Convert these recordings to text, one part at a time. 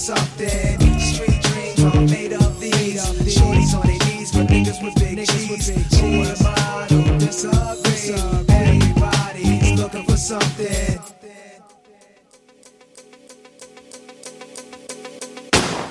something. Street dreams are made of these. Shorties on their knees for niggas with big cheese. Who am I to disagree? Everybody's looking for something.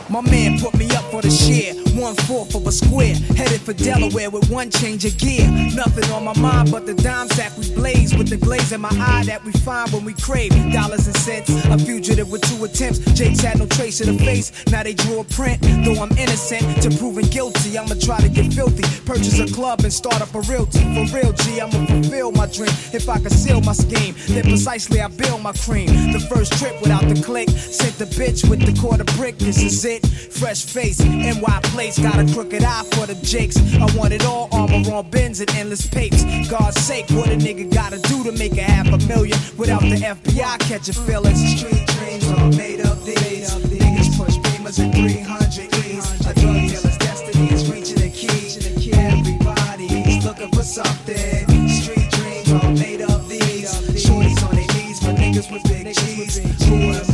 My man put me up for the share, one fourth of a square. Headed for Delaware with one change of gear. Nothing on my mind but the dime sack we blaze with the glaze in my eye that we find when we crave dollars and cents. A fugitive with two attempts. Jake's had no trace of the face. Now they drew a print. Though I'm innocent to proving guilty, I'ma try to get filthy. Purchase a club and start up a realty. For real, G, I'ma fulfill my dream. If I conceal my scheme, then precisely I build my cream. The first trip without the click. Sent the bitch with the quarter brick. This is it. Fresh face, NY place. Got a crooked eye for the jakes. I want it all, armor on bins and endless papes. God's sake, what a nigga gotta do to make a half a million without the FBI catching feelings. Street dreams are made of these. Niggas push beamers at 300 E's. A drug dealer's destiny is reaching a key. Everybody's looking for something. Street dreams are made of these. Shorties on their knees for niggas with big cheese. Who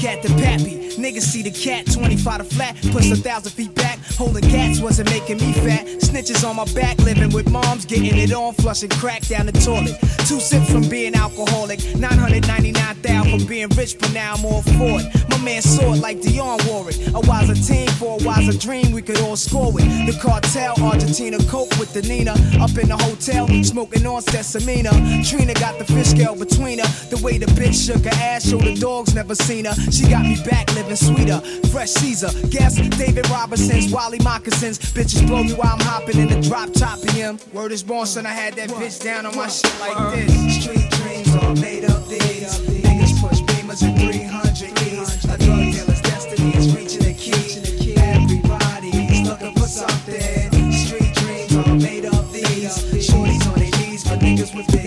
cat to pappy, niggas see the cat 25 to flat, push a thousand feet back. Holding cats wasn't making me fat. Snitches on my back, living with moms, getting it on, flushing crack down the toilet. Two sips from being alcoholic, 999,000 from being rich, but now I'm all for it. My man saw it like Dion wore it. A wiser team for a wiser dream, we could all score with. The cartel, Argentina, coke with the Nina. Up in the hotel, smoking on Sesamina. Trina got the fish scale between her. The way the bitch shook her ass, showed the dogs never seen her. She got me back living sweeter. Fresh Caesar, guess David Robinson's Wally moccasins. Bitches blow me while I'm hopping in the drop top him. Word is born, son, I had that bitch down on my shit like this. Street dreams are made of these. Niggas push beamers at 300 E's. A drug dealer's destiny is reaching the key. Everybody's looking for something. Street dreams are made of these. Shorties on their knees for niggas with big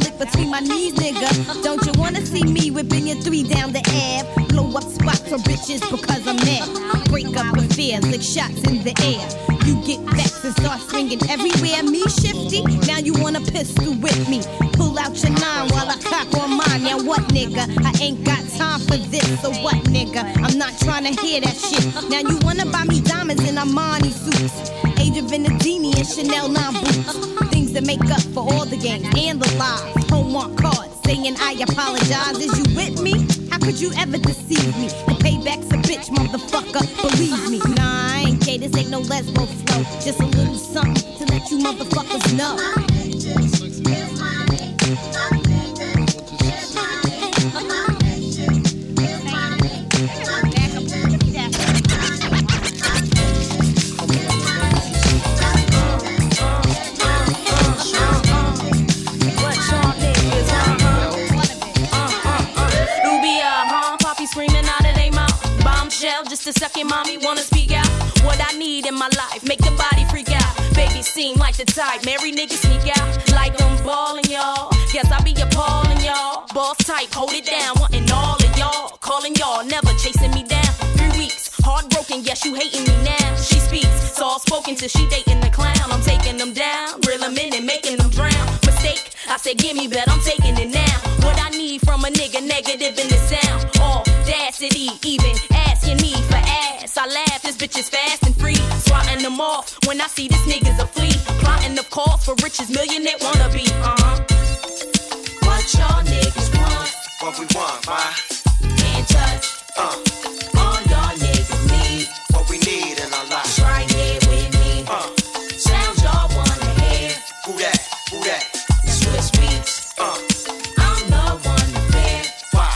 lick between my knees, nigga? Don't you wanna see me whipping your three down the ab? Blow up spots for bitches because I'm mad. Break up with affairs like shots in the air. You get vexed and start swinging everywhere, me shifty. Now you wanna pistol with me. Pull out your nine while I cock on mine. Now what, nigga? I ain't got time for this, so what, nigga? I'm not trying to hear that shit. Now you wanna buy me diamonds in Armani suits. Age of Venedini and Chanel 9 boots. Make up for all the games and the lies. Homework cards saying I apologize. Is you with me? How could you ever deceive me? The payback's a bitch, motherfucker. Believe me. Nah, I ain't gay. This ain't no lesbo flow. Just a little something to let you motherfuckers know. A second, mommy wanna speak out. What I need in my life, make the body freak out. Baby seem like the type, marry niggas sneak out. Like I'm balling, y'all. Guess I be appalling, y'all. Boss type, hold it down, wanting all of y'all. Calling y'all, never chasing me down. Three weeks, heartbroken, Yes, you hating me now. She speaks, soft spoken till she dating the clown. I'm taking them down, reel them in and making them drown. Mistake, I said give me, bet I'm taking it now. What I need from a nigga, negative in the sound. Audacity, even laugh, this bitch is fast and free. Swatting them off when I see this nigga's a flea. Plotting the cause for riches, millionaire wanna be. Uh huh. What y'all niggas want? What we want, why? Can't touch. Uh. All y'all niggas need. What we need in our lives. Right here with me. Uh. Sounds y'all wanna hear. Who that? Who that? Swizz Beatz. Uh. I'm the one to fear. Why?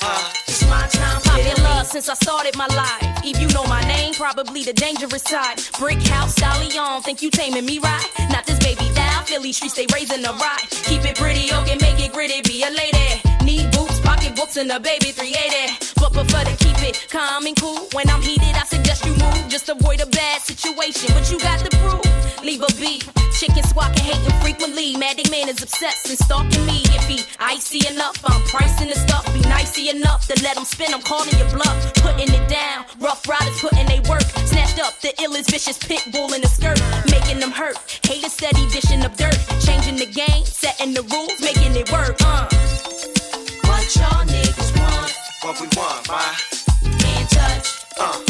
Huh? It's my time. Popular since I started my life. You know my name, probably the dangerous side. Brick house, stallion, think you taming me right? Not this baby down, Philly streets, they raising the ride. Keep it pretty, okay, make it gritty, be a lady. Need boots, pocket books, and a baby 380. But prefer to keep it calm and cool. When I'm heated, I suggest you move. Just avoid a bad situation. But you got the proof. Leave a beat. Chicken squawking, hating frequently. Maddie man is obsessed and stalking me. If he icy enough, I'm pricing the stuff. Be nicey enough to let him spin. I'm calling your bluff. Putting it down. Ruff Ryders putting they work. Snatched up the illest vicious pit bull in the skirt. Making them hurt. Haters steady dishing up dirt. Changing the game. Setting the rules. Making it work. Uh. What y'all niggas want? What we want, why? Can't touch. Uh.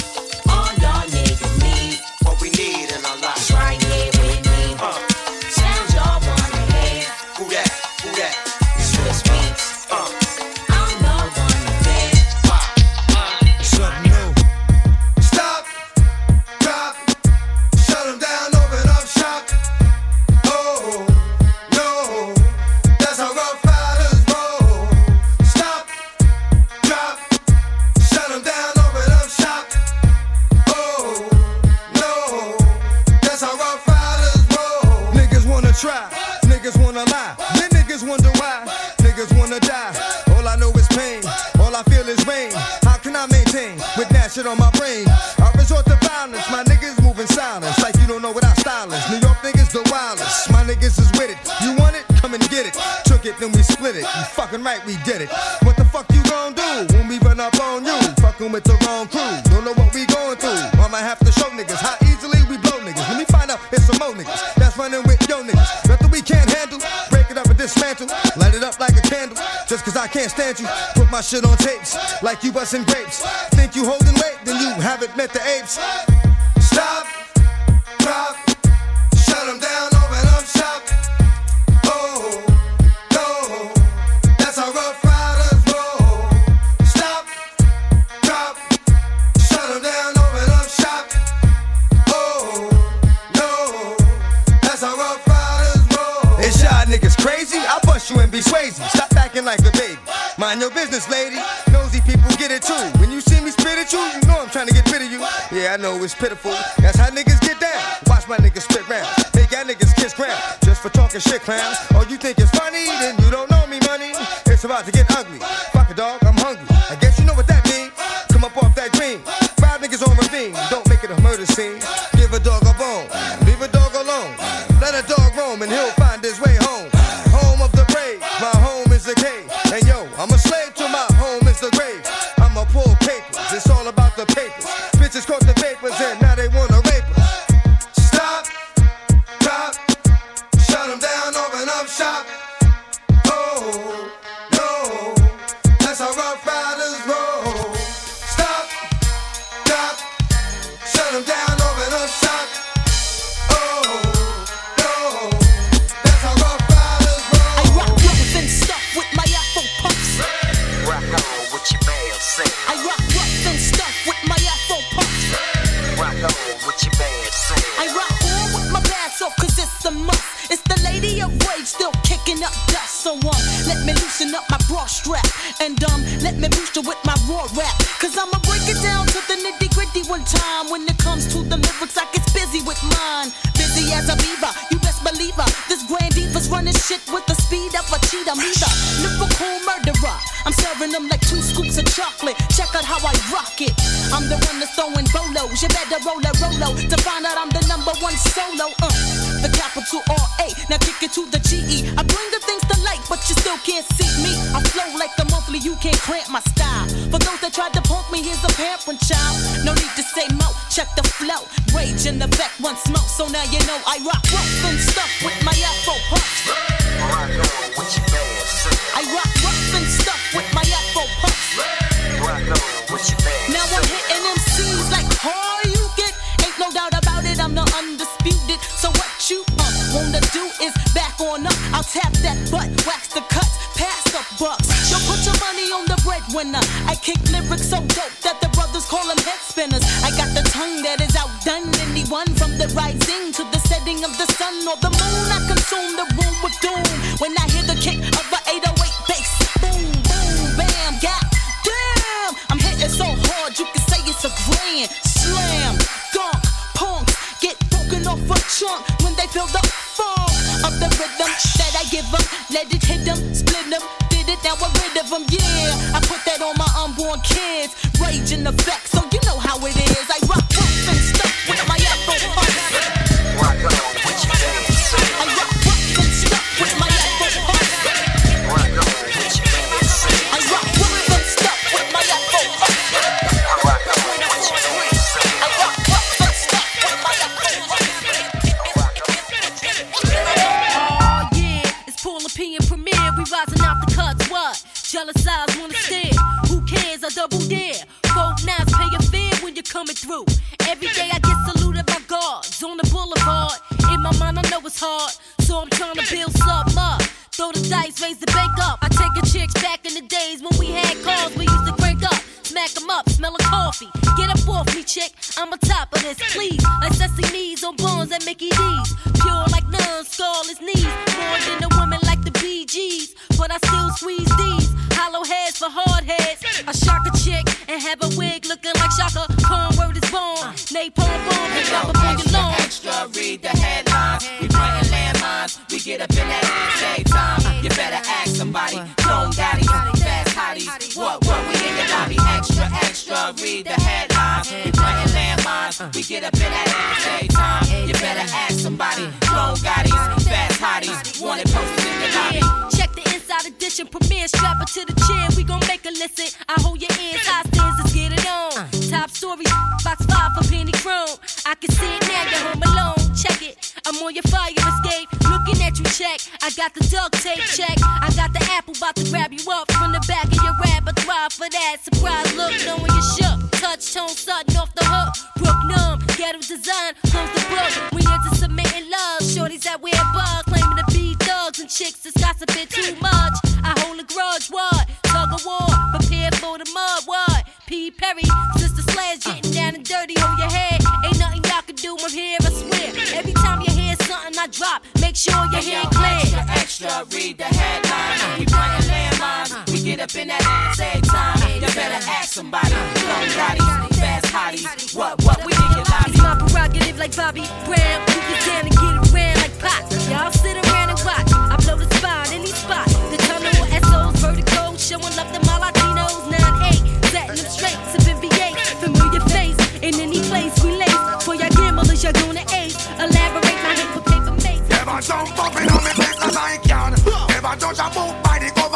Busting grapes.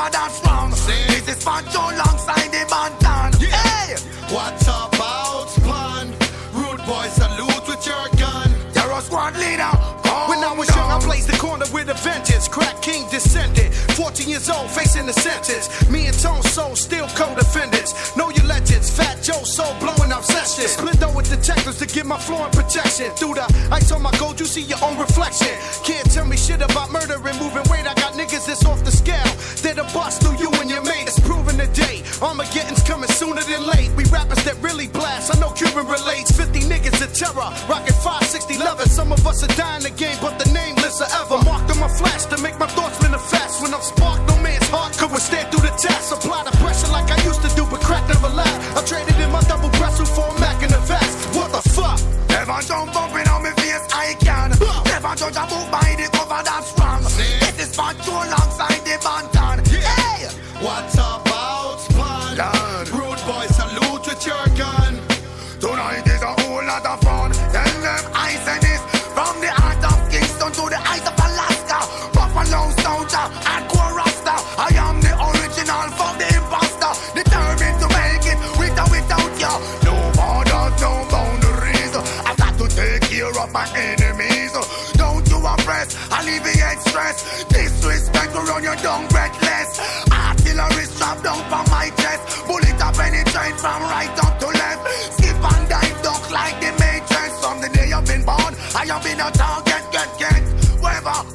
for that's wrong. See? This is for Joe alongside the Bantan. Yeah. Hey! What's about man? Rude boy, salute with your gun. You're a squad leader. Calm when I was down. young, I blazed the corner with a vengeance. Crack king descended. 14 years old, facing the sentence. Me and Tone Soul still co-defendants. Know your legends. Fat Joe Soul blowing split Splendor with detectives to get my floor in protection. Through the ice on my gold, you see your own reflection. Can't tell me shit about murder and moving weight. I got niggas that's off the scale. They're the boss through you and your mate. It's proven today. Armageddon's coming sooner than late. We rappers that really blast. I know Cuban relates. 50 niggas in terror. Rocking 560 leather. Some of us are dying again, but the name lives forever. Marked on my flash to make my thoughts manifest. When I'm sparked, no man's heart could withstand through the test. Apply the pressure like I used to do, but crack never left. I traded in my double pressure for a I don't bump it. Been a get, get. Whoever, whoever,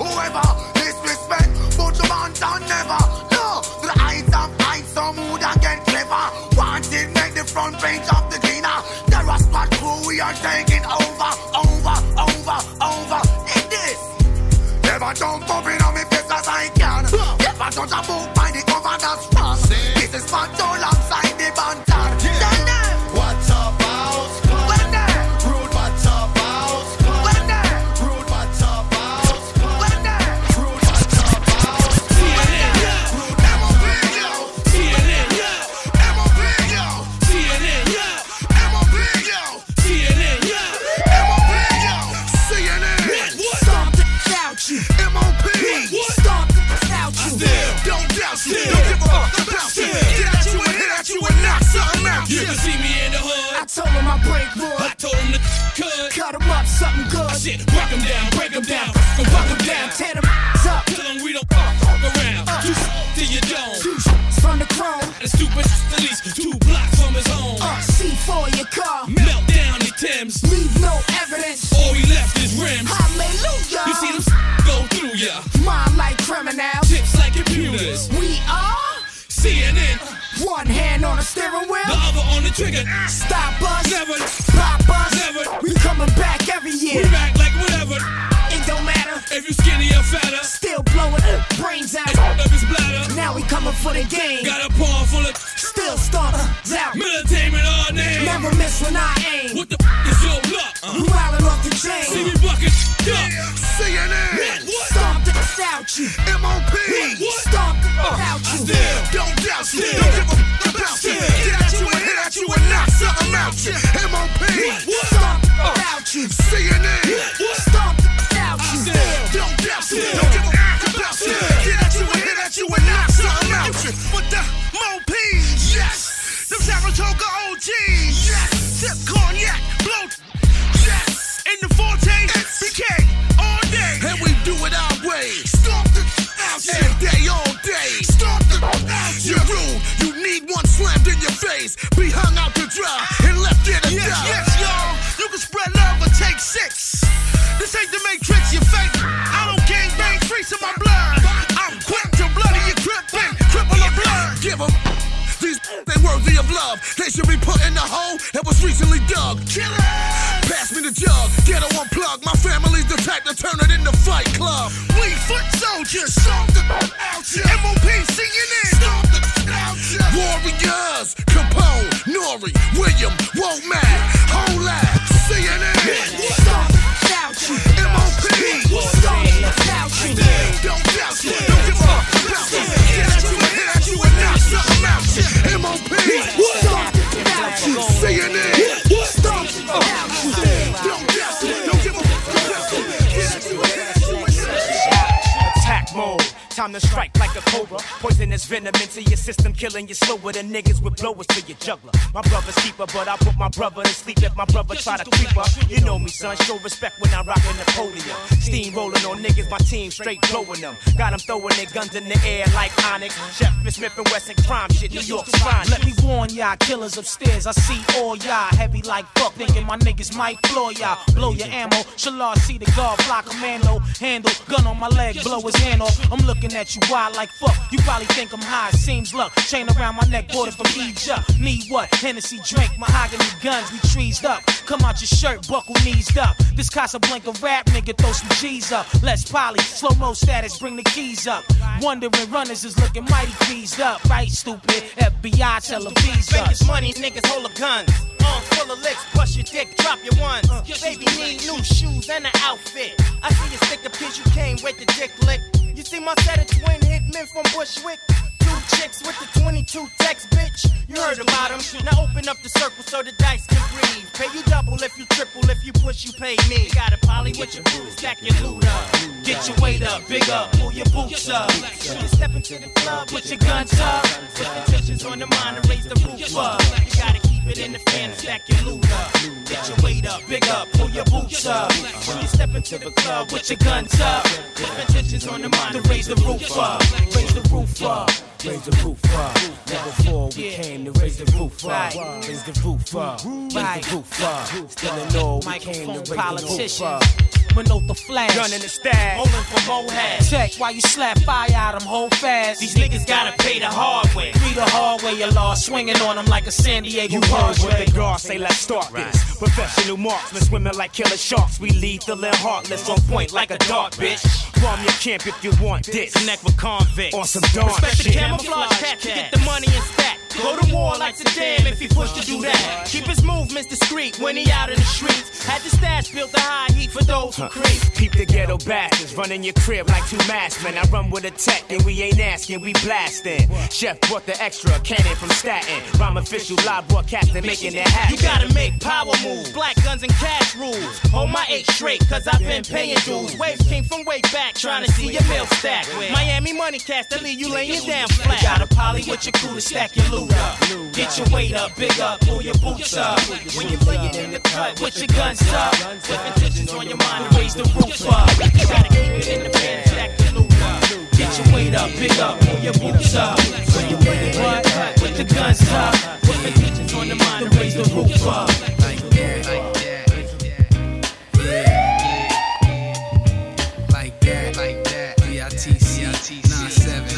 Doubt you. Don't give fuck about you. Get at you and hit at you and knock something out You can see me in the hood. I told him I break I wood. told him to cut. Cut him up, something good. Shit, break 'em down, break 'em down, buck 'em down. Tear them trigger. Stop us. Never, Pop us. Never. We coming back every year. we year. back like whatever. It don't matter. If you skinny or fatter, Still blowing brains out. of his bladder. Now we coming for the game. Got a paw full of Still stomp out. militainment all name. Never miss when I aim. What the f is your luck? Uh-huh. You wildin' off the chain. See chain. me bucket up. CNN. Stomp the out you. MOP. Stomp the uh, out you. Still Don't doubt you. Don't give a about you. You and knock something out you. MOP. Stomp the out you. CNN. Love. They should be put in the hole that was recently dug. Kill it. Pass me the jug. Get one plug. My family's the type to turn it into fight club. We foot soldiers, stomp the out ya. MOP CNN, stomp the out ya. Warriors. Capone, Nori, William, Womack, Whole Lab, Time to strike like a cobra. Poisonous venom into your system, killing you slower than niggas with blowers to your juggler. My brother's keeper, but I put my brother to sleep if my brother try to creep up. You know me, son. Show respect when I rock a Napoleon. Steam rolling on niggas, my team straight blowing them. Got them throwing their guns in the air like Onyx. Chef Smith and Wesson crime shit. New York's fine. Let me warn y'all, killers upstairs. I see all y'all heavy like fuck, thinking my niggas might floor y'all. Blow your ammo. Shalar see the guard, fly commando. Handle, gun on my leg, blow his hand off. I'm looking at you wild like fuck. You probably think I'm high, seems luck. Chain around my neck, bought it from Egypt. Need what? Hennessy drink, mahogany guns, we trees up. Come out your shirt, buckle knees up. This Casablanca rap nigga, throw some G's up. Less poly, slow mo status, bring the keys up. Wondering runners is looking mighty greased up. Right, stupid. FBI tell a visa. Vegas money, niggas hold a gun. Arms full of licks, bust your dick, drop your one. Uh, your Baby need new shoes and an outfit. I see you stick a pitch, you can't wait the dick lick. You see my set of twin hitmen from Bushwick? Two chicks with the 22 text, bitch. You heard about them. Now open up the circle so the dice can breathe. Pay you double if you triple, if you push, you pay me. Got a poly with your boots, stack your loot up. Get your weight up, bigger, pull your boots up. You step into the club, put your guns up. Put the tensions on the mind and raise the roof up. You gotta it in the fan, stack your loot up. Get your weight up, big up, pull your boots up. When you step into the club with your guns up, if intentions on the mind to raise the roof up, raise the roof up. Raise the roof up. Never before we came to raise the roof up. Raise the roof up. Raise the roof up. Still in all, we came to raise the roof up. Minot the flash. Gun in the stash. Rolling for Mohad. Check while you slap fire out them whole fast. These niggas gotta pay the hard way. Three the hard way, you lost. Swinging on them like a San Diego You heard what the guards say, let's start this. Professional marksmen swimming like killer sharks. We lethal and heartless on point like a dart, bitch. Bomb your camp if you want this. Connect with convicts. On some dark Respect the camouflage cat to get the money and stack. Go to war like Saddam if he pushed to do that. Keep his movements discreet when he out in the streets. Had the stash built to high heat for those who creep. Keep the ghetto bastards running your crib like two masked men. I run with a tech and we ain't asking, we blasting. Chef brought the extra cannon from Staten. Rhyme official live broadcasting, making it happen. You gotta make power moves, black guns and cash rules. Hold my eight straight, cause I've been paying dues. Waves came from way back, trying to see your mail stack. Miami money cash to leave you laying down flat. You Got a poly with your crew to stack your loot up. Get your weight up, big up, pull your boots up. When you lay it in the cut, with your guns up. With intentions on your mind to raise the roof up. You gotta keep it in the fan, stack your loot up. Get your weight up, big up, pull your boots up. When you lay it in the cut, with the guns up. With intentions on the mind to raise the roof up. Like that, like that. DITC, 97.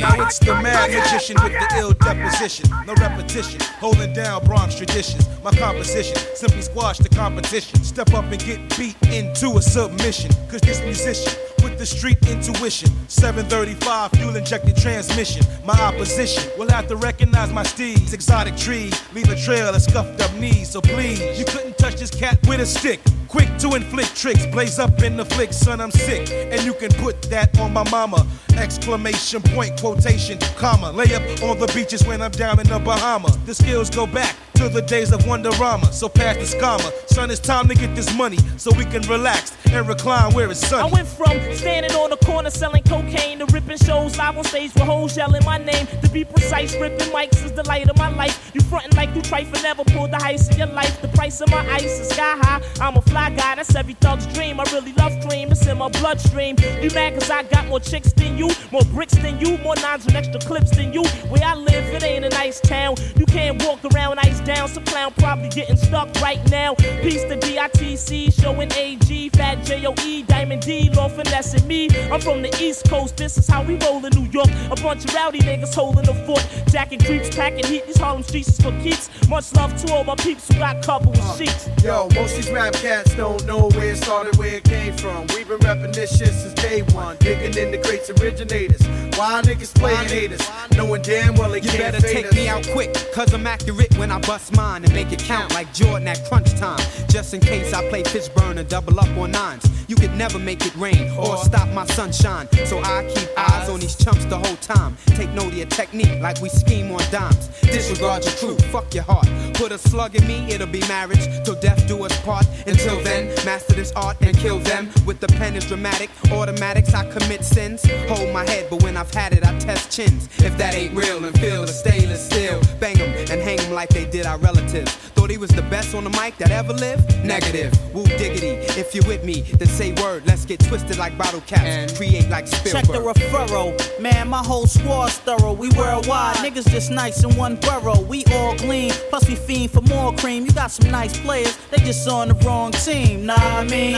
Now it's the mad magician with the ill deposition. No repetition, holding down Bronx traditions. My composition simply squash the competition. Step up and get beat into a submission. Cause this musician with the street intuition. 735 fuel injected transmission. My opposition will have to recognize my steeds. Exotic trees leave a trail of scuffed up knees. So please, you couldn't touch this cat with a stick. Quick to inflict tricks, blaze up in the flick, son, I'm sick. And you can put that on my mama. Exclamation point, quotation, comma. Lay up on the beaches when I'm down in the Bahamas. The skills go back to the days of Wonderama. So pass the scammer. Son, it's time to get this money so we can relax and recline where it's sunny. I went from standing on the corner selling cocaine to ripping shows live on stage with hoes yelling my name. To be precise, ripping mics is the light of my life. You frontin' like you trifle, never pulled the heist of your life. The price of my ice is sky high. I'm a fly guy, that's every thug's dream. I really love cream, it's in my bloodstream. You mad cause I got more chicks than you, more bricks than you, more nines and extra clips than you. Where I live, it ain't a nice town. You can't walk around ice down. Some clown probably getting stuck right now. Peace to DITC, showing AG, Fat JOE, Diamond D, Law finessing me. I'm from the East Coast, this is how we roll in New York. A bunch of rowdy niggas holding the fort. Jacking creeps, packing heat. These Harlem streets is for keeps. Much love to all my peeps who got couple with sheets. Uh, yo, most these rap cats don't know where it started, where it came from. We've been repping this shit since day one. Digging in the crates originators. Why niggas playing haters? Knowing damn well they You can't better fade take us. me out quick, cause I'm accurate when I bust mine and make it count like Jordan at crunch time. Just in case I play Fishburne and double up on nines. You could never make it rain or stop my sunshine. So I keep eyes on these chumps the whole time. Take note of your technique like we scheme on dimes. Disregard your truth, fuck your heart. Put a slug in me, it'll be marriage. Till death do us part. Until then, master this art and kill them. With the pen is dramatic. Automatics, I commit sins. Hold my head, but when I've had it, I test chins. If that ain't real and feel the stainless steel, bang 'em and hang 'em like they did our relatives. Thought he was the best on the mic that ever lived? Negative. Woo diggity. If you're with me, then say word. Let's get twisted like bottle caps. Create like Check the Spielberg. referral. Man, my whole squad's thorough. We worldwide. Niggas just nice in one borough. We all gleam. Plus, we fiend for more cream. You got some nice players. They just on the wrong team. Nah, I mean.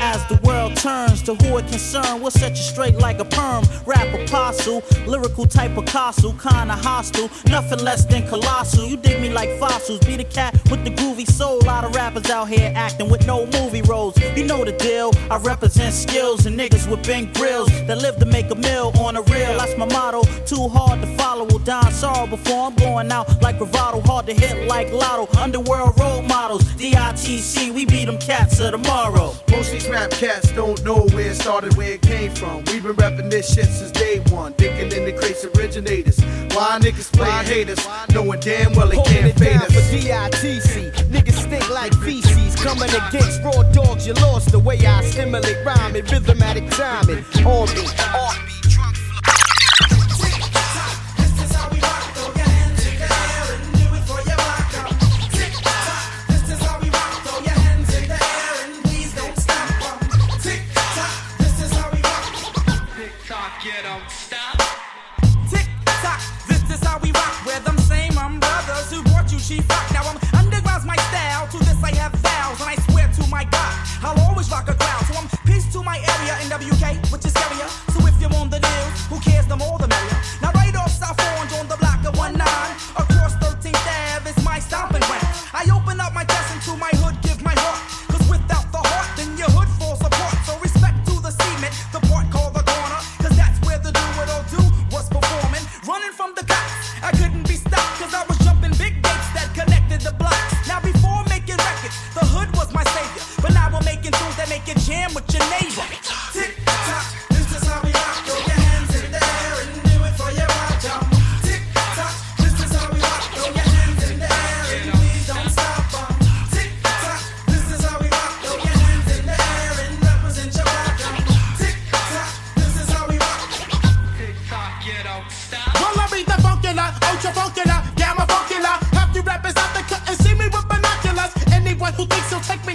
As the world turns to who it concern, we'll set you straight like a perm. Rap apostle, lyrical type of Picasso, kinda hostile, nothing less than colossal. You dig me like fossils, be the cat with the groovy soul. A lot of rappers out here acting with no movie roles. You know the deal. I represent skills and niggas with big grills that live to make a meal on a real. That's my motto. Too hard to follow. Will die sorrow before I'm going out like bravado. Hard to hit like lotto. Underworld role models. DITC, we beat them cats of tomorrow. Most rap cats don't know where it started, where it came from. We've been repping this shit since day one. Digging in the crates originators. Why niggas playing haters? Knowing damn well it Holding can't it fade down us. for DITC. Niggas stink like feces. Coming against raw dogs, you lost the way I stimulate rhyming, rhythmatic timing. On me, Always rock a crowd. So I'm peace to my area in WK, which is area. So if you're on the Well, I read the funcular, ultra funcular, gamma funcular. Have you rappers out there cut and see me with binoculars? Anyone who thinks he'll take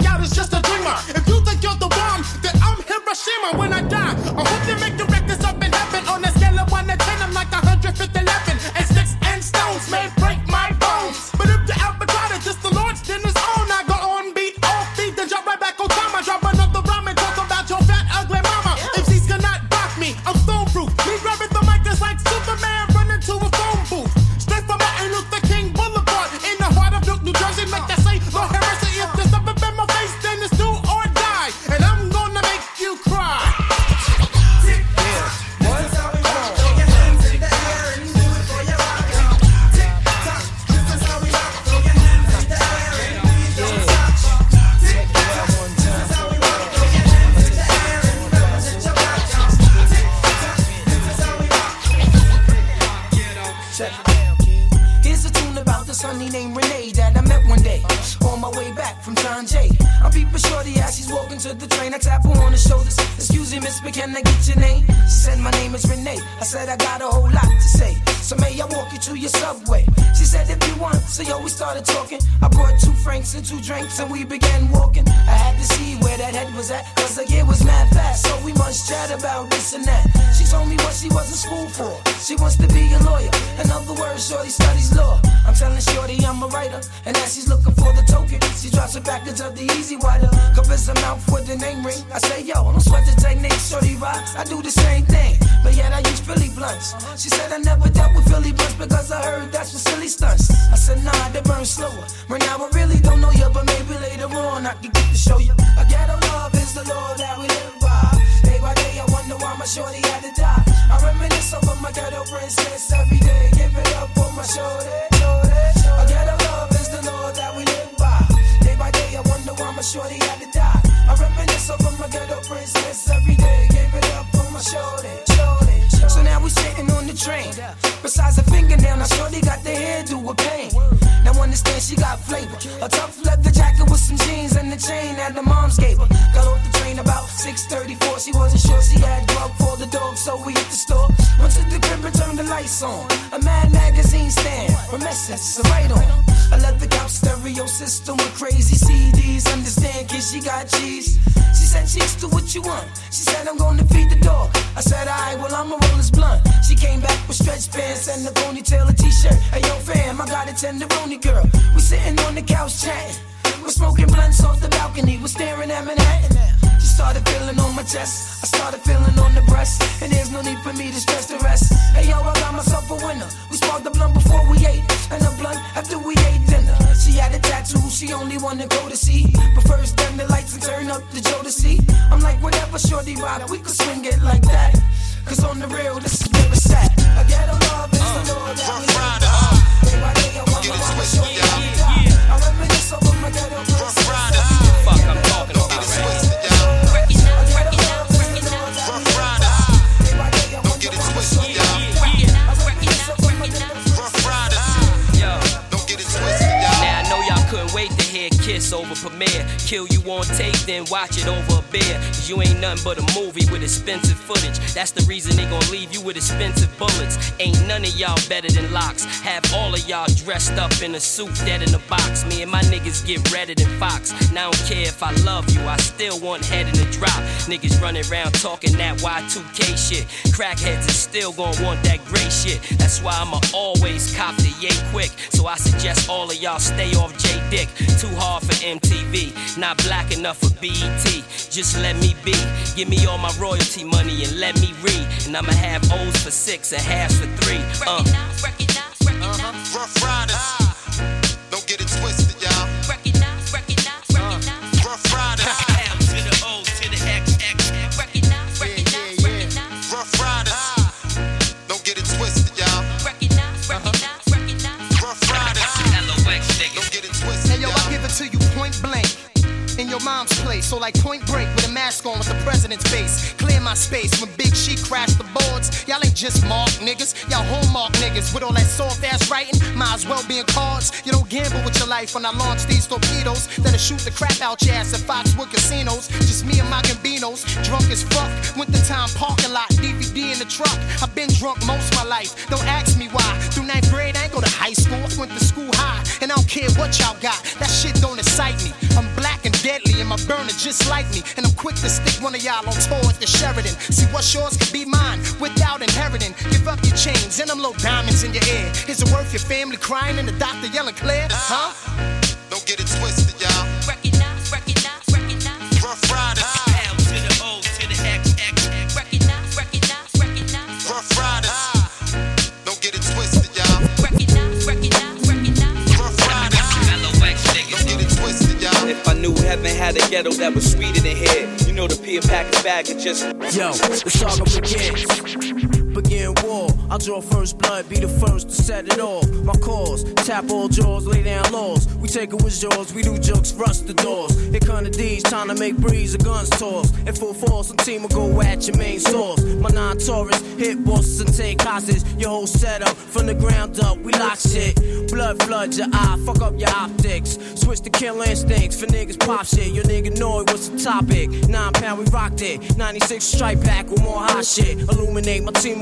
lights on. A mad magazine stand from Essence, right on. A leather couch stereo system with crazy CDs. Understand, cause she got cheese. She said, cheese do what you want. She said, I'm gonna feed the dog. I said, Alright, well, I'ma roll this blunt. She came back with stretch pants and a ponytail, a t shirt. Hey, yo, fam, I got a tenderoni girl. We sitting on the couch chatting. We're smoking blunts off the balcony. We're staring at Manhattan. Started feeling on my chest, I started feeling on the breast, and there's no need for me to stress the rest. Hey yo, I got myself a winner. We sparked the blunt before we ate, and the blunt after we ate dinner. She had a tattoo, she only wanna go to see. But first, turn the lights and turn up the Jodeci. I'm like, whatever, shorty ride, we could swing it like that. Cause on the real, this is where it's at. I get a love, it's uh, the Lord that we Friday, uh, Everybody, I want. Kill you on tape, then watch it over a beer. Cause you ain't nothing but a movie with expensive footage. That's the reason they gon' leave you with expensive bullets. Ain't none of y'all better than locks. Have all of y'all dressed up in a suit, dead in a box. Me and my niggas get redder than Fox. Now I don't care if I love you, I still want head in the drop. Niggas running around talking that Y2K shit. Crackheads is still gon' want that gray shit. That's why I'ma always cop the yay quick. So I suggest all of y'all stay off J Dick. Too hard for MTV. TV. Not black enough for BET. Just let me be. Give me all my royalty money and let me read. And I'ma have O's for six and halves for three. Uh. Recognize, recognize, recognize. Uh-huh. Ruff Ryders. Place, so like point break with a mask on with the president's face. Clear my space when Big She crashed the boards. Y'all ain't just mark niggas, y'all hallmark niggas with all that soft ass writing. Might as well be in cards. You don't gamble with your life when I launch these torpedoes. That'll shoot the crap out your ass at Foxwood casinos. Just me and my gambinos, drunk as fuck. Winter time parking lot, DVD in the truck. I've been drunk most my life. Don't ask me why. Through ninth grade, I ain't go to high school. I went to school high, and I don't care what y'all got. That shit don't excite me. I'm black and deadly, and my burner just like me. And I'm quick to stick one of y'all on tour at the Sheridan. See what's yours could be mine without inheriting. Give up your chains and them little diamonds in your ear. Is it worth your family crying and the doctor yelling clear? Huh? Don't get it twisted, y'all. Ghetto that was sweeter than here, you know the Pia package bag could just. Yo, the saga begins. Begin war. I draw first blood, be the first to set it off. My cause, tap all jaws, lay down laws. We take it with yours, we do jokes, rust the doors. Here come the D's, trying to make breeze, the guns toss. In full force, some team will go at your main source. My non Taurus, hit bosses and take hostage. Your whole setup, from the ground up, we lock shit. Blood floods your eye, fuck up your optics. Switch to kill instincts for niggas pop shit. Your nigga know it, what's the topic? Nine pound, we rocked it. 96 stripe back with more hot shit. Illuminate my team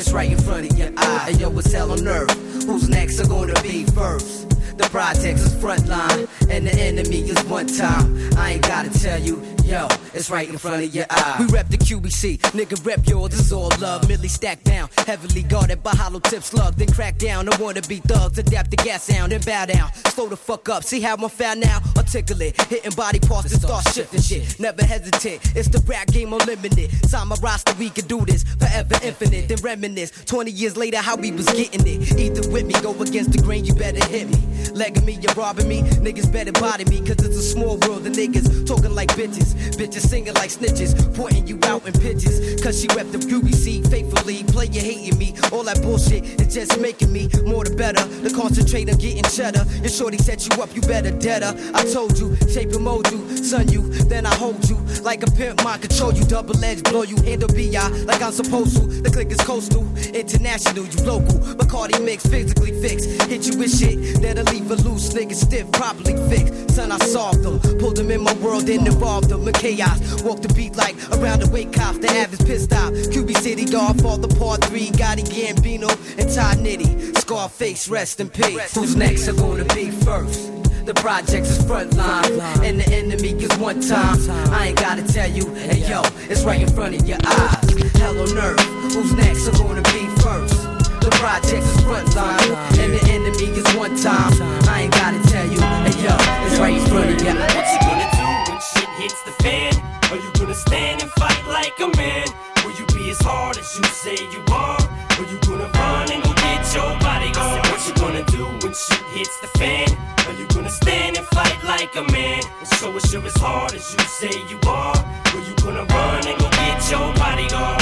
it's right in front of your eye. And yo, it's hell on earth. Who's next are gonna be first? The projects is frontline, and the enemy is one time. I ain't gotta tell you, yo, it's right in front of your eye. We rep the QBC, nigga rep yours, this is all love. Millie stacked down, heavily guarded by hollow tip slug. Then crack down, I wanna be thugs, adapt the gas sound, and bow down. Slow the fuck up, see how I'm found now? Articulate, hitting body parts and start shifting shit. Never hesitate, it's the rap game unlimited. Sign my roster, we can do this forever infinite. Then reminisce, 20 years later, how we was getting it. Either with me, go against the grain, you better hit me. Legging me, you're robbing me, niggas better body me, cause it's a small world. The niggas talking like bitches, bitches singing like snitches, pointing you out in pitches. Cause she rep the QBC faithfully, play you hating me. All that bullshit is just making me more the better. To concentrate on getting cheddar. Your shorty set you up, you better dead her. I told you, shape and mold you, son you, then I hold you. Like a pimp, mind control you, double edge, blow you, handle BI like I'm supposed to. The click is coastal, international, you local. Bacardi mix, physically fixed. Hit you with shit that'll leave a loose nigga stiff, properly fixed. Son, I solved them, pulled them in my world then involved them in chaos. Walk the beat like around the wake cops, the average pissed off. QB City, Godfather, Part 3, Gotti Gambino, and Ty Nitty. Scarface, rest in peace. Who's next are gonna be first? The projects is front line, and the enemy is one time. I ain't gotta tell you, hey yo, it's right in front of your eyes. Hell on earth, who's next are gonna be first? The projects is front line, and the enemy is one time. I ain't gotta tell you, hey yo, it's right in front of your eyes. What you gonna do when shit hits the fan? Are you gonna stand and fight like a man? Will you be as hard as you say you are? Or you gonna run and get your bodyguard? What you gonna do when shit hits the fan? Are you gonna stand and fight like a man? And show us you're as hard as you say you are? Or you gonna run and go get your bodyguard?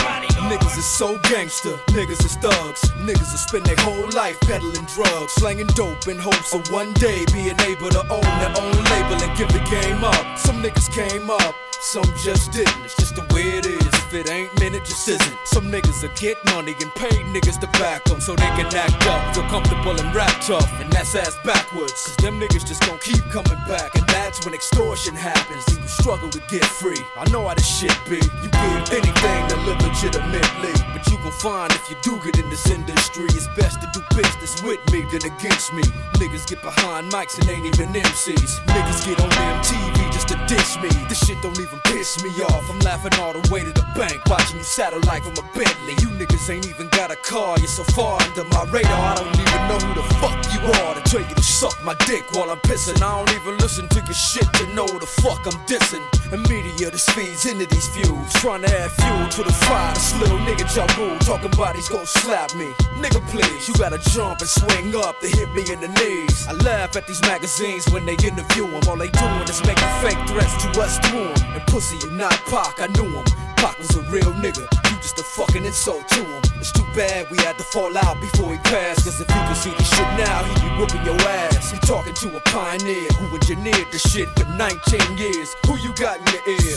Niggas is so gangster, niggas is thugs. Niggas will spend their whole life peddling drugs, slanging dope in hopes of one day being able to own their own label and give the game up. Some niggas came up, some just didn't. It's just the way it is. If it ain't meant, it just isn't. Some niggas will get money and pay niggas to back them so they can act up, feel comfortable and rap tough. And that's ass backwards. Cause them niggas just gon' keep coming back. And that's when extortion happens. And you struggle to get free. I know how this shit be. You give anything to live legitimately. But you gon' find if you do get in this industry, it's best to do business with me than against me. Niggas get behind mics and ain't even MCs. Niggas get on MTV just to dish me. This shit don't even piss me off. I'm laughing all the way to the bank, watching you satellite from a Bentley. You niggas ain't even got a car, you're so far under my radar. I don't even know who the fuck you are to tell you to suck my dick while I'm pissing. I don't even listen to your shit to know the fuck I'm dissing. And media just feeds into these views, trying to add fuel to the fire. This little nigga Ja Rule, talking about he's gonna slap me. Nigga, please, you gotta jump and swing up to hit me in the knees. I laugh at these magazines when they interview him. All they doing is making fake threats to us to him. And pussy, you not Pac, I knew him. Pac was a real nigga, you just a fucking insult to him. It's too bad we had to fall out before he passed. Cause if you could see this shit now, he'd be whooping your ass. You talking to a pioneer who engineered the shit for 19 years. Who you got in your ear?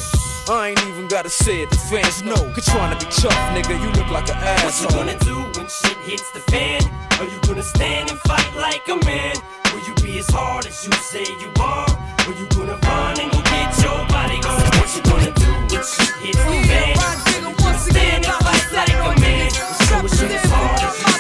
I ain't even gotta say it, the fans know. Quit trying to be tough, nigga, you look like an asshole. What you gonna do when shit hits the fan? Are you gonna stand and fight like a man? Will you be as hard as you say you are? Or you gonna run and go get your body gone? What you gonna do when shit hits the fan? Are you gonna stand and fight like a man? Show as hard as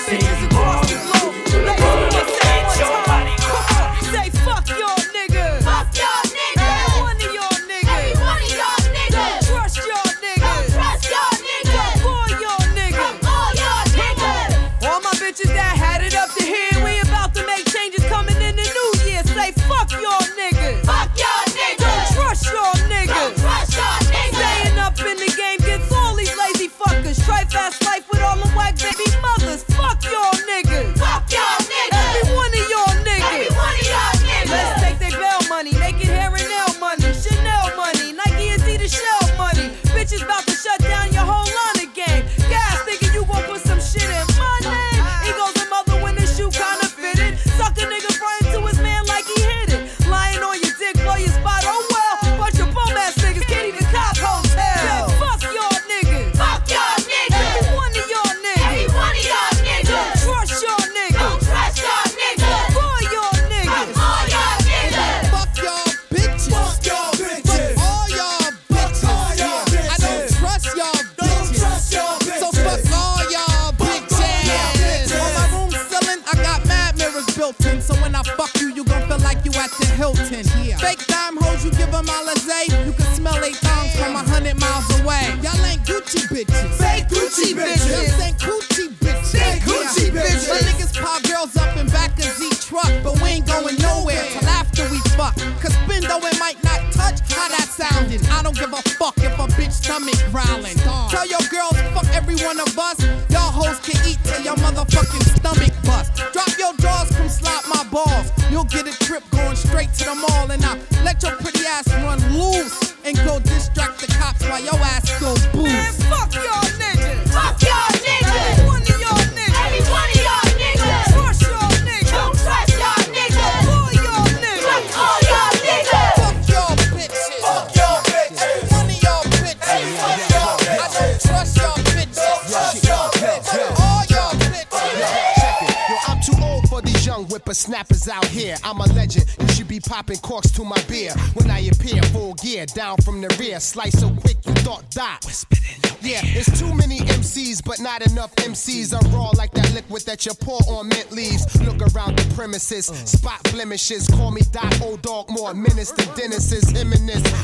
away. Y'all ain't Gucci bitches. Fake Gucci bitches. Y'all ain't Gucci bitches. Fake Gucci bitches. My niggas pile girls up in back of Z truck, but we ain't going nowhere till after we fuck. Cause Bindo it might not touch how that sounded. I don't give a fuck if a bitch stomach growling. Tell your girls fuck every one of us. Y'all hoes can eat till your motherfucking stomach bust. Drop your drawers, come slap my balls. You'll get a trip going straight to the mall, and whippersnappers out here. I'm a legend. You should be popping corks to my beer. When I appear full gear, down from the rear. Slice so quick you thought that. Yeah, it's too many MCs, but not enough MCs. I'm raw like that liquid that you pour on mint leaves. Look around the premises, spot blemishes. Call me Doc Old Dog, more menace than Dennis is.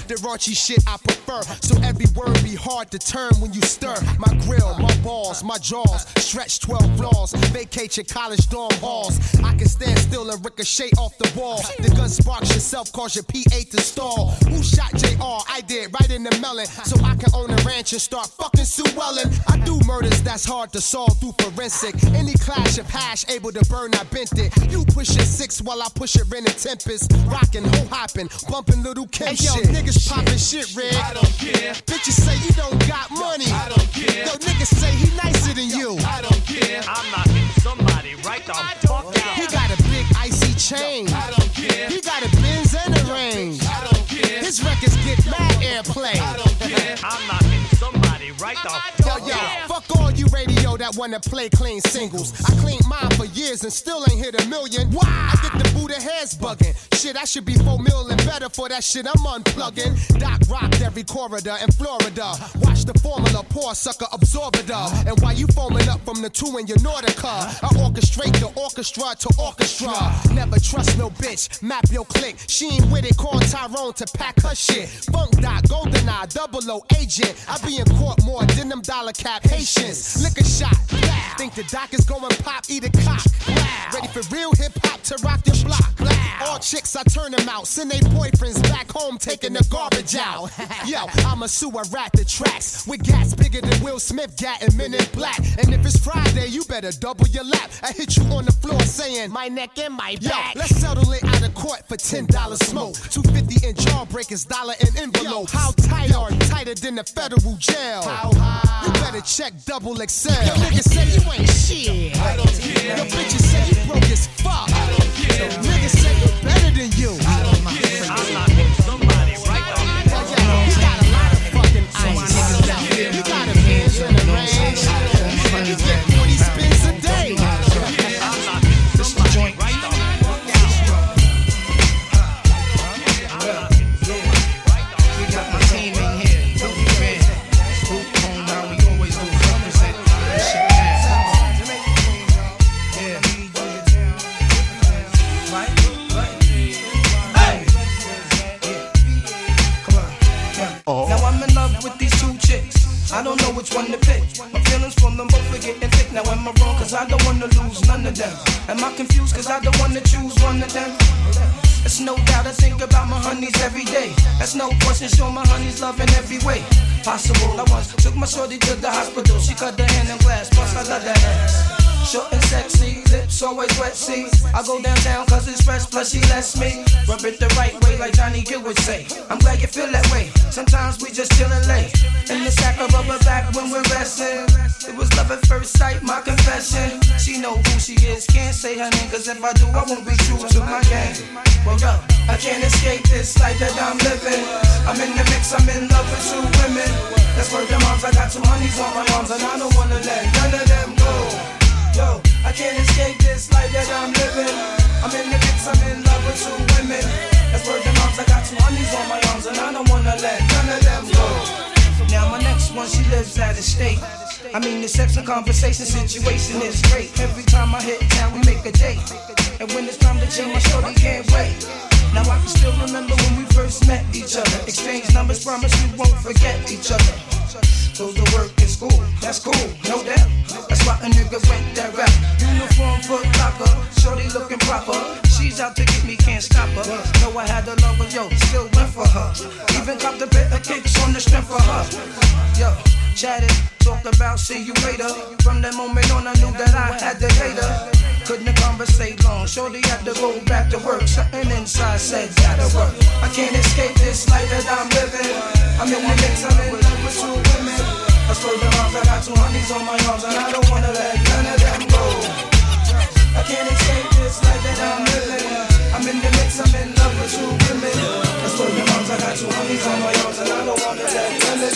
The raunchy shit I prefer. So every word be hard to turn when you stir. My grill, my balls, my jaws, stretch 12 flaws. Vacate your college dorm halls. I can stand still and ricochet off the wall. The gun sparks yourself, cause your P8 to stall. Who shot JR? I did, right in the melon. So I can own a ranch and start fucking Sue Ellen. I do murders that's hard to solve through forensic. Any clash of hash able to burn, I bent it. You push it six while I push it in a tempest. Rockin', ho hopping, bumping little Kim Hey, yo, shit. niggas popping shit, Red. I don't care. Bitches say you don't got money. I don't care. Yo, niggas say he nicer than you. I don't care. I'm knocking somebody right the fuck out. He got a big icy chain. I don't care. He got a Benz and a range. I don't care. His records get mad airplay. I don't care. I'm knocking somebody right the Yo, fuck yo, out. fuck all you radio that wanna play clean singles. I cleaned mine for years and still ain't hit a million. Why? I get the Buddha heads bugging. Shit, I should be four mil and better for that shit. I'm unplugging. Doc rocked every corridor in Florida. Watch the formula poor sucker, absorb it up. And while you foaming up from the two in your Nordica, I orchestrate the orchestra to orchestra. Never trust no bitch, map your click. She ain't with it, call Tyrone to pack her shit. Funk Doc, Golden Eye, double O agent. I be in court more than them dollar cap Haitians. Lick a shot, think the doc is going pop, eat a cock. Ready for real hip hop to rock your block. All chicks, I turn them out. Send they boyfriends back home taking the garbage out. Yo, I'm a sewer rat the tracks with gas bigger than Will Smith gat and Men in Black. And if it's Friday, you better double your lap. I hit you on the floor saying my neck and my back. Yo, let's settle it out of court for ten dollars smoke. Two fifty in jawbreakers, dollar in envelope. How tight are tighter than the federal jail? How high? You better check double XL. Yo, niggas say you ain't shit. I don't care. Yo, bitches say you broke as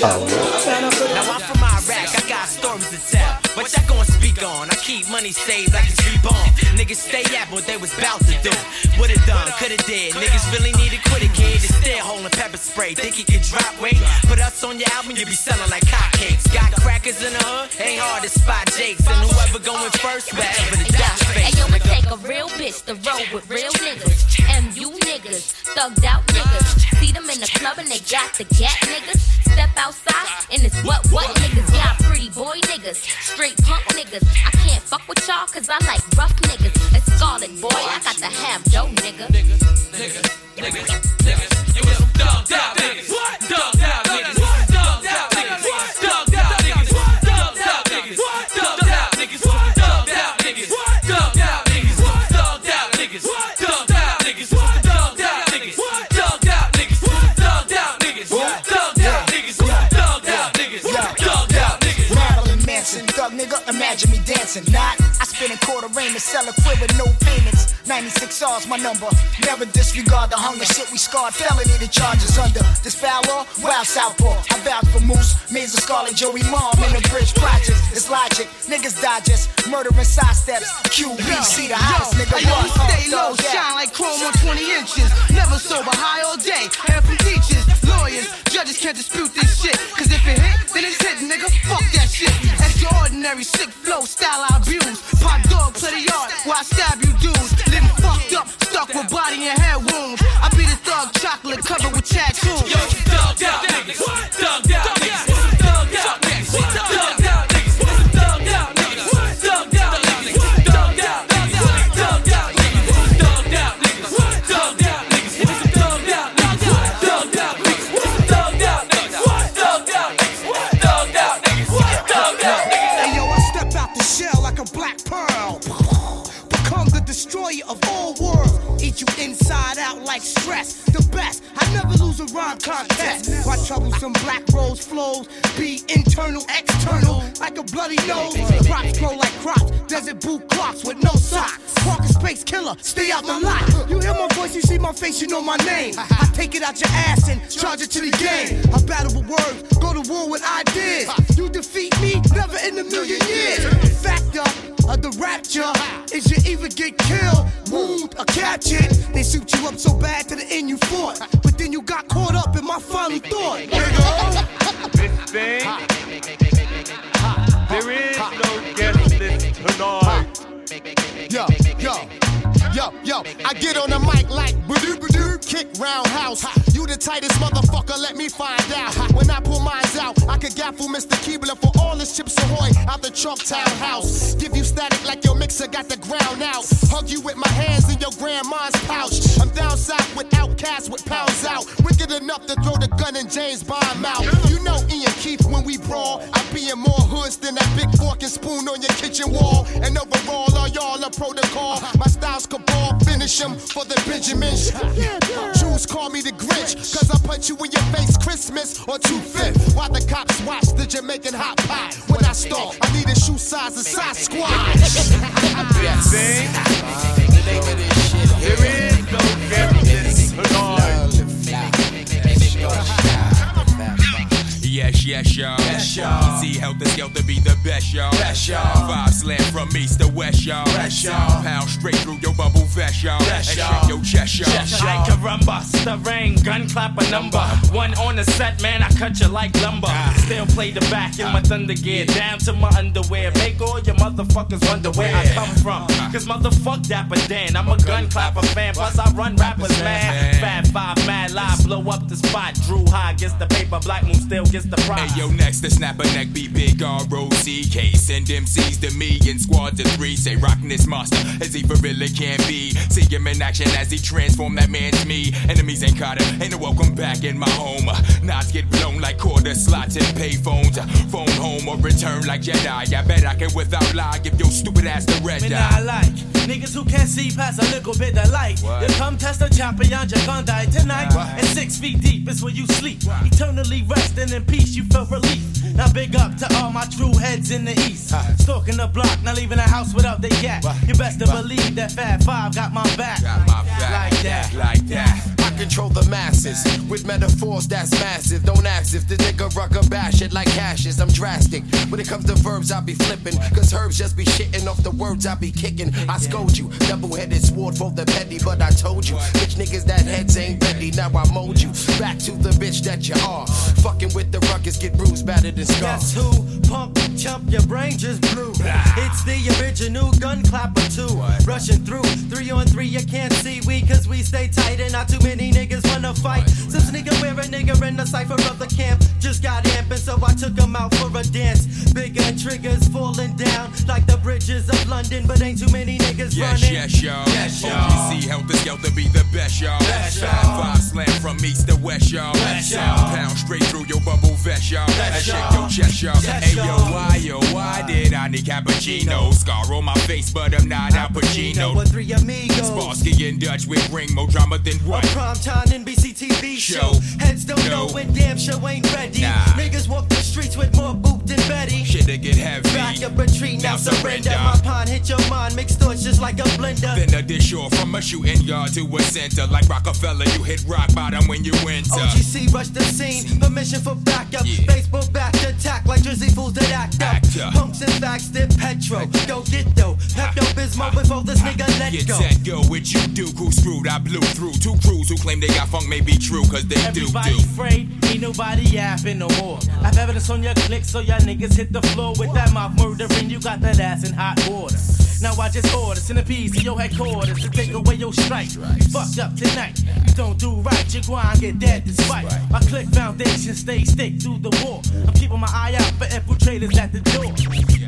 let none of them go. Now I'm from Iraq, I got stories to tell. What y'all gonna speak on? I keep money saved like it's reborn. Niggas stay at what they was bout to do. Would've done, could've did. Niggas really need to quit it, kid. It's still holding pepper spray. Think he could drop weight? Put us on your album, you be selling like hotcakes. Got crackers in the hood, ain't hard to spot Jakes. And whoever going first, wherever the dot face. Hey, yo, it take a real bitch to roll with real niggas. MU niggas, thugged out niggas. See them in the club and they got the gat niggas. And it's what what niggas. Y'all pretty boy niggas, straight punk niggas. I can't fuck with y'all cause I like rough niggas. It's Scarlet boy, I got to have dough nigga. Manson, thug nigga, imagine me dancing. Not, I spend a quarter rain to sell a with no payments. 96 R's my number. Never disregard the hunger shit we scarred. Felony the charges under. This foul law, wild southpaw. I vouch for Moose, Maze of Scarlet, Joey Mom in the bridge projects. It's logic, niggas digest, murdering side steps. QBC, the hottest nigga. I run. stay low, yeah. shine like chrome on 20 inches. Never sober, high all day. And from teachers, lawyers, judges can't dispute this shit. Cause if it hit, then it's hit, nigga. Fuck that shit. Extraordinary, sick flow, style I abuse. Pop dog, play the yard, while I stab you dudes. Living fucked up, stuck with body and head wounds. I be the thug chocolate covered with tattoos. Stress. The best. I never lose a rhyme contest. My troublesome black rose flows. Be internal, external, like a bloody nose. Crops grow like crops. Desert boot clocks with no socks. Walker space killer, stay out my lot. You hear my voice, you see my face, you know my name. I take it out your ass and charge it to the game. I battle with words, go to war with ideas. You defeat me, never in a million years. Fact up of the rapture is you either get killed, wound, or catch it. They suit you up so bad to the end you fought, but then you got caught up in my final thought. Nigga, This thing, there is no guest list tonight. Yo, yo, yo, yo, I get on the mic like kick roundhouse. You the tightest motherfucker, let me find out. When I pull mines out, I could gaffle Mr. Keebler for all his chips ahoy out the Chumptown house. Give you static like your mixer got the ground out. Hug you with my hands in your grandma's pouch. I'm down south with outcasts with pounds out. Wicked enough to throw the gun in James Bond mouth. You know Ian Keith when we brawl. I be in more hoods than that big fork and spoon on your kitchen wall. And overall, all y'all a protocol. My style's cabal, finish 'em for the Benjamins. Jews call me the Grinch, cause I punch you in your face Christmas or two fifth. While the cops watch the Jamaican hot pot. When I stalk, I need a shoe size and size squash. This thing, there is no guest list tonight. Yes, yes, y'all. Yes, y'all. See, Heltah Skeltah be the best, y'all. Best, y'all. Five slam from east to west, y'all. West, y'all. Pound straight through your bubble vest, y'all. Vest, and y'all. shake your chest, y'all. Like a rumba, stirring, gun clap a number. One on the set, man, I cut you like lumber. Ah. Still play the back in my ah. thunder gear, down to my underwear. Make all your motherfuckers wonder where I come from. Ah. Cause motherfuck Dapper Dan, I'm a gun clapper fan. Plus I run rappers, man. Fat five, mad live, blow up the spot. Drew high gets the paper, Black Moon still gets the prize. Hey, yo, next, the snapper neck beat big R-O-C-K. Send MCs to me in squads of three. Say, rockin' this monster as he for really can be. See him in action as he transform that man's me. Enemies ain't caught him, ain't no welcome back in my home. Knots get blown like quarter slots and payphones. Phone home or return like Jedi. I bet I can without lie give your stupid ass the red Me eye. not like niggas who can't see past a little bit of light. What? You come test a champion, you're gonna die tonight. What? And six feet deep is where you sleep. Eternally resting in peace, you feel relief. Now big up to all my true heads in the east. Stalking the block, not leaving the house without they gat. You best to believe that Fat Five got my back. Got my back. Like that. Like that. I control the masses with metaphors that's massive. Don't ask if the nigga rucker bash it like ashes. I'm drastic. When it comes to verbs, I be flipping. Cause herbs just be shitting off the words I be kicking. I scold you. Double headed sword for the petty, but I told you. Bitch niggas that heads ain't ready. Now I mold you. Back to the bitch that you are. Fucking with the ruckus, get bruised, battered, and scarred. Guess who? Pump, chump, your brain just blew. It's the original gun clapper too. Rushing through, three on three, you can't see we cause we stay tight and not too many niggas wanna fight. Since nigga wear a nigga in the cipher of the camp, just got amping, so I took him out for a dance. Bigger triggers falling down like the bridges of London, but ain't too many niggas Yes, running. yes, y'all. Yes, y'all. OGC Heltah Skeltah be the best, y'all. Best, y'all. five slam from east to west, y'all. West, y'all. Pound straight through your bubble vest, y'all. That shake your chest, y'all. Hey, yo, why, yo, why did I need cappuccino? Scar on my face, but I'm not Al Pacino. With three amigos. Sparsky and Dutch, we bring more drama than what? Primetime NBC TV show. Heads don't No. know when damn show ain't ready. Nah. Niggas walk the streets with more boot than Betty. Shit to get heavy. Back up retreat, now, Now surrender. surrender. My pond hit your mind, mixed thoughts just like a blender. Then a dish or from a shooting yard to a center. Like Rockefeller, you hit rock bottom when you enter. OGC rush the scene, permission for backup. Baseball back attack like Jersey fools that act up. Actor. Punks and facts, dip petro. Go get though. Pepto Bismol before this nigga let go. Get set, go, what you do? Crew screwed, I blew through. Two crews who claim they got funk may be true, cause they do, Everybody do. afraid, ain't nobody yapping no more. I've evidence on your click, so y'all niggas hit the floor with that mouth murdering. You got that ass in hot water. Now I just order centipedes to your headquarters to take away your strike. You fucked up tonight. You don't do right, you go and get dead despite. My click foundation stay stick through the war. I'm keeping my eye out for infiltrators at the door.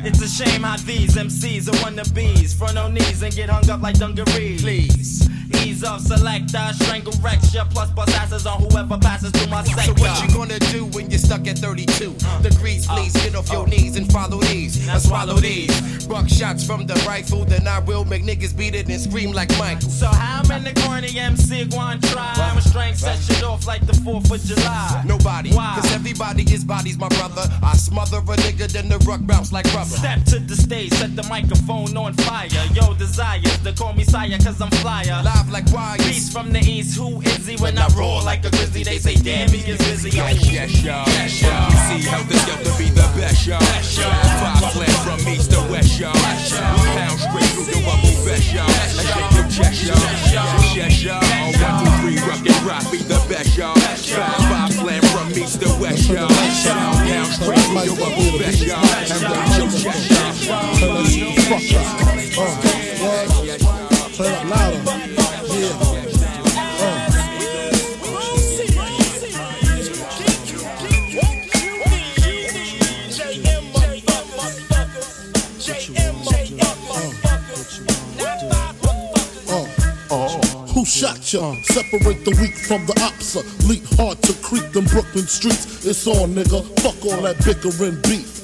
It's a shame how these MCs are wannabes. Front on knees and get hung up like dungarees. Please. Ease off, selector, strangle recture, plus bust asses on whoever passes through my sector. So what you gonna do when you're stuck at 32 degrees? Please uh, get off your uh. knees and follow these. Now swallow these. Buck shots from the rifle, then I will make niggas beat it and scream like Michael. So how many corny MC going try? When strength set shit off like the 4th of July. Nobody, Why? cause everybody is bodies, my brother. I smother a nigga, then the ruck bounce like rubber. Step to the stage, set the microphone on fire. Yo, desires to call me sire, cause I'm flyer. Live like wires. Beast from the east, who is he? When I roar like a grizzly, they say, damn, he is busy. Yes, yes, y'all. Yes, y'all. You see how this got to be the best, y'all. Five plan from east to west, y'all. Pound straight through your bubble vest, y'all. And shake your chest, y'all. Yes, yes, y'all. One, two, three, rock and rock, be the best, y'all. Five, five plan from east to west, y'all. Pound straight through your bubble vest, y'all. And shake your chest, y'all. Fuck up. Uh, what? Turn up louder. Who shot ya? Separate the weak from the opsa. Leap hard to creep them Brooklyn streets. It's on, nigga. Fuck all that bickering beef.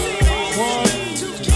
I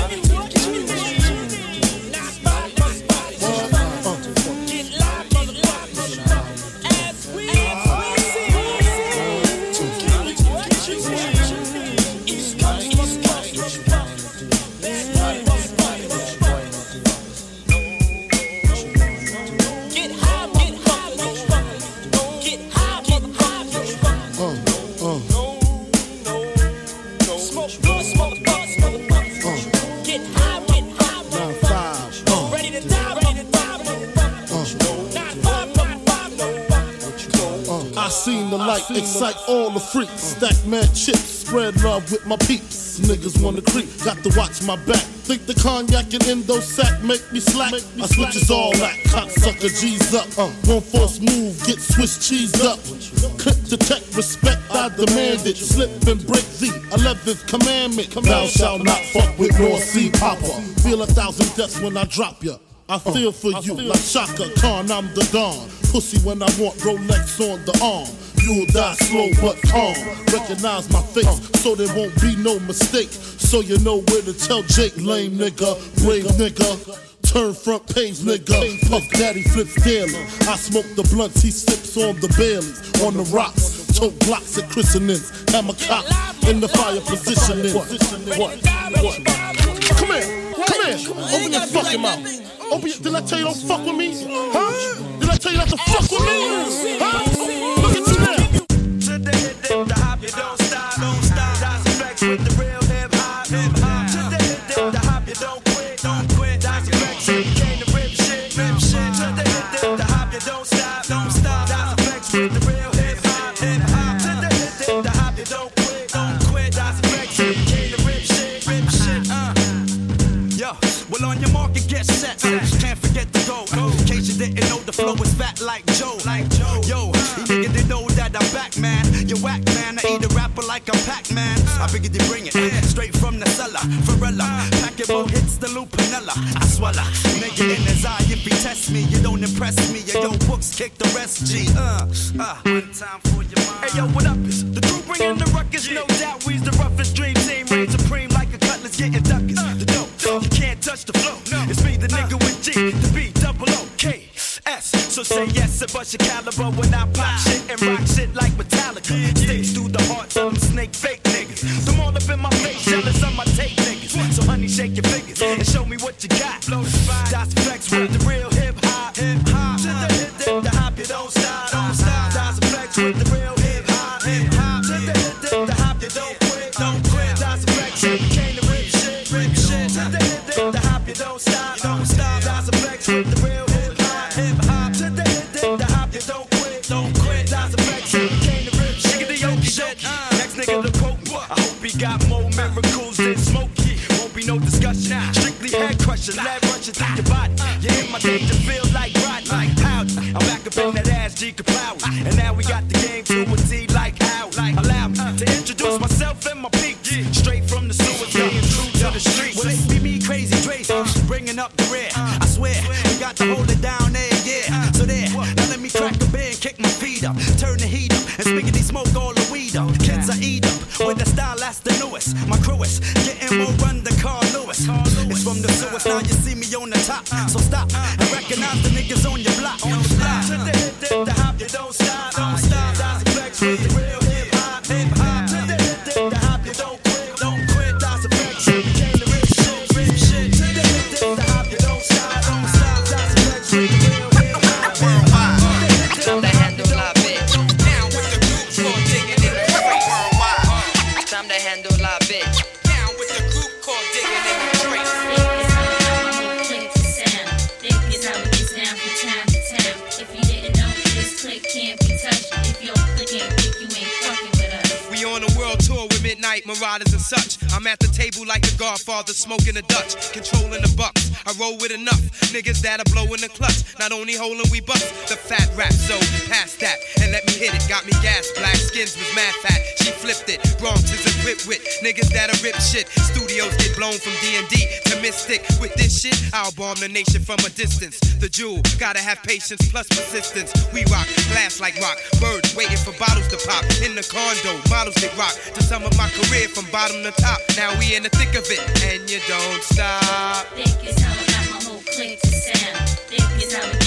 the light excite all the freaks. Stack mad chips, spread love with my peeps. Niggas wanna creep, got to watch my back. Think the cognac and endo sack make me slack. I switches all that, cocksucker G's up. Uh, one force move, get Swiss cheese up. Clip detect respect, I demand it. Slip and break the 11th commandment. Thou shalt not fuck with North Sea Papa. Feel a thousand deaths when I drop ya. I feel for you like Chaka Khan, I'm the Don. Pussy when I want Rolex on the arm. You'll die slow but calm. Recognize my face so there won't be no mistake. So you know where to tell Jake, lame nigga, brave nigga. Turn front page, nigga. Puff Daddy flips daily. I smoke the blunts, he sips on the Baileys. On the rocks, tote blocks at christenings. Hammer cops, in the fire positioning. What? What? What? Come here, come here. Open your fucking mouth. Open your, did I tell you don't fuck with me? Huh? Did I tell you not to fuck with me? Huh? Well on your market, get set. Can't forget the go. In case you didn't know, the flow is fat like Joe. I figured they bring it straight from the cellar. Varela, pack it more hits the Lupinella. I swallow. Nigga in his eye, if he test me, you don't impress me. Yo, yo, books kick the rest. G. Uh, uh. One time for your mind. Hey, yo, what up? Is the crew bringing the ruckus? No doubt, we's the roughest dream team. Reign supreme like a cutlass getting duckers. The dope, you can't touch the flow. It's me, the nigga with G, the B, double O, K, S. So say yes and bust your caliber when I pop shit and rock shit like got more miracles than Smokey. Won't be no discussion. Strictly head crushing, lead rushing through your body. You're in my danger, feel Not only holding we bust the fat rap, so pass that and let me hit it. Got me gas, black skins was mad fat. She flipped it. Bronx is equipped with niggas that'll rip shit. Studios get blown from D&D to Mystic. With this shit, I'll bomb the nation from a distance. The jewel, gotta have patience plus persistence. We rock, glass like rock. Birds waiting for bottles to pop. In the condo, models get rock. To sum up my career from bottom to top. Now we in the thick of it, and you don't stop. Think is how I got my whole clique to sound. Think is how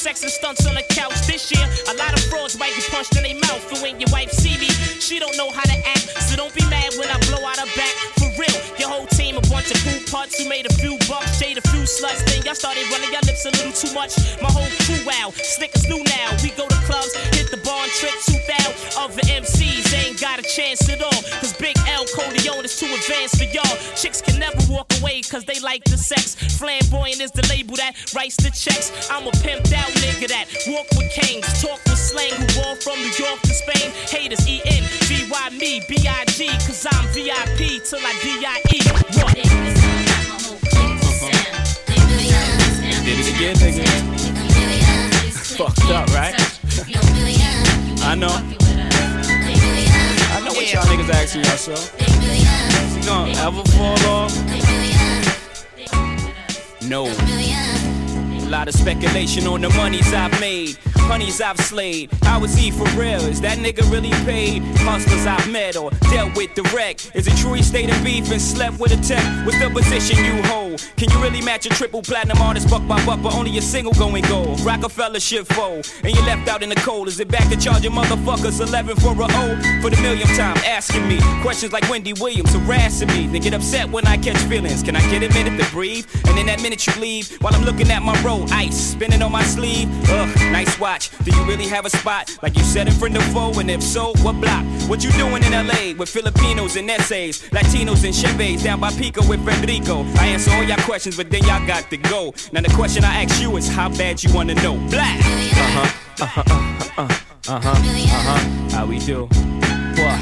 sex and stunts on the couch. This year, a lot of frauds might get punched in their mouth. And when your wife see me, she don't know how to act. So don't be mad when I blow out her back. For real, your whole team a bunch of cool putts who made a few sluts. Then y'all started running your lips a little too much. My whole crew slick as new now. We go to clubs, hit the bar and trick thou. Other MCs ain't got a chance at all. Cause Big L Corleone is too advanced for y'all. Chicks can never walk away cause they like the sex. Flamboyant is the label that writes the checks. I'm a pimped out nigga that walk with kings, talk with slang, who ball from New York to Spain. Haters E N V Y me B I G cause I'm VIP till I D I E. What? Did it again, nigga. Fucked up, right? I know. I know what y'all niggas asking yourself. Is he gonna ever fall off? No. A lot of speculation on the monies I've made. Honeys I've slayed. How is he for real? Is that nigga really paid? Hustlers I've met or dealt with direct. Is it true he stayed in beef and slept with a tech? What's the position you hold? Can you really match a triple platinum artist buck by buck, but only a single going gold? Rockefeller shit fold, and you left out in the cold. Is it back to charging motherfuckers 11 for a O? For the millionth time, asking me questions like Wendy Williams harassing me. They get upset when I catch feelings. Can I get a minute to breathe? And in that minute you leave, while I'm looking at my roll, ice spinning on my sleeve. Ugh, nice watch. Do you really have a spot? Like you said in front of foe, and if so, what block? What you doing in LA with Filipinos and essays, Latinos and Chevys down by Pico with Federico? I answer all y'all questions, but then y'all got to go. Now the question I ask you is how bad you wanna know? Black. Uh huh. Uh huh. Uh huh. Uh huh. Uh huh. How we do? What? Uh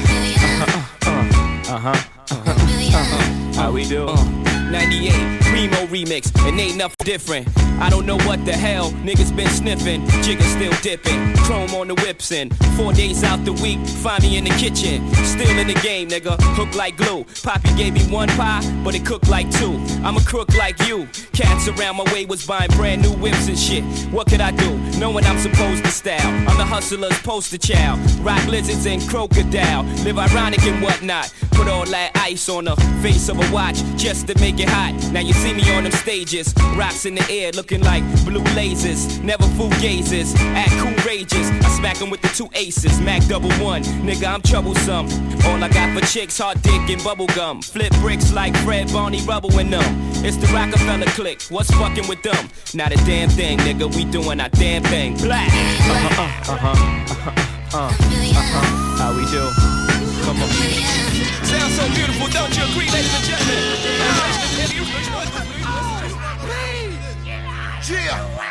huh. Uh huh. Uh huh. How we do? 98, Primo remix, and ain't nothing different. I don't know what the hell niggas been sniffing. Jigga still dipping, chrome on the whips and four days out the week, find me in the kitchen. Still in the game, nigga, hook like glue. Poppy gave me one pie, but it cooked like two. I'm a crook like you. Cats around my way was buying brand new whips and shit. What could I do? Knowing I'm supposed to style. I'm the hustler's poster child. Rock lizards and crocodile. Live ironic and whatnot. Put all that ice on the face of a watch just to make it hot. Now you see me on them stages. Rocks in the air looking like blue lasers. Never fool gazes. Act cool rages. I smack 'em with the two aces. Mac double one. Nigga, I'm troublesome. All I got for chicks, hard dick and bubble gum. Flip bricks like Fred Barney Rubble and them. It's the Rockefeller clique. What's fucking with them? Not a damn thing, nigga. We doing our damn thing. Black. Uh huh. Uh huh. Uh huh. Uh huh. How we do? On. Sounds so beautiful, don't you agree, ladies and gentlemen? Yeah. First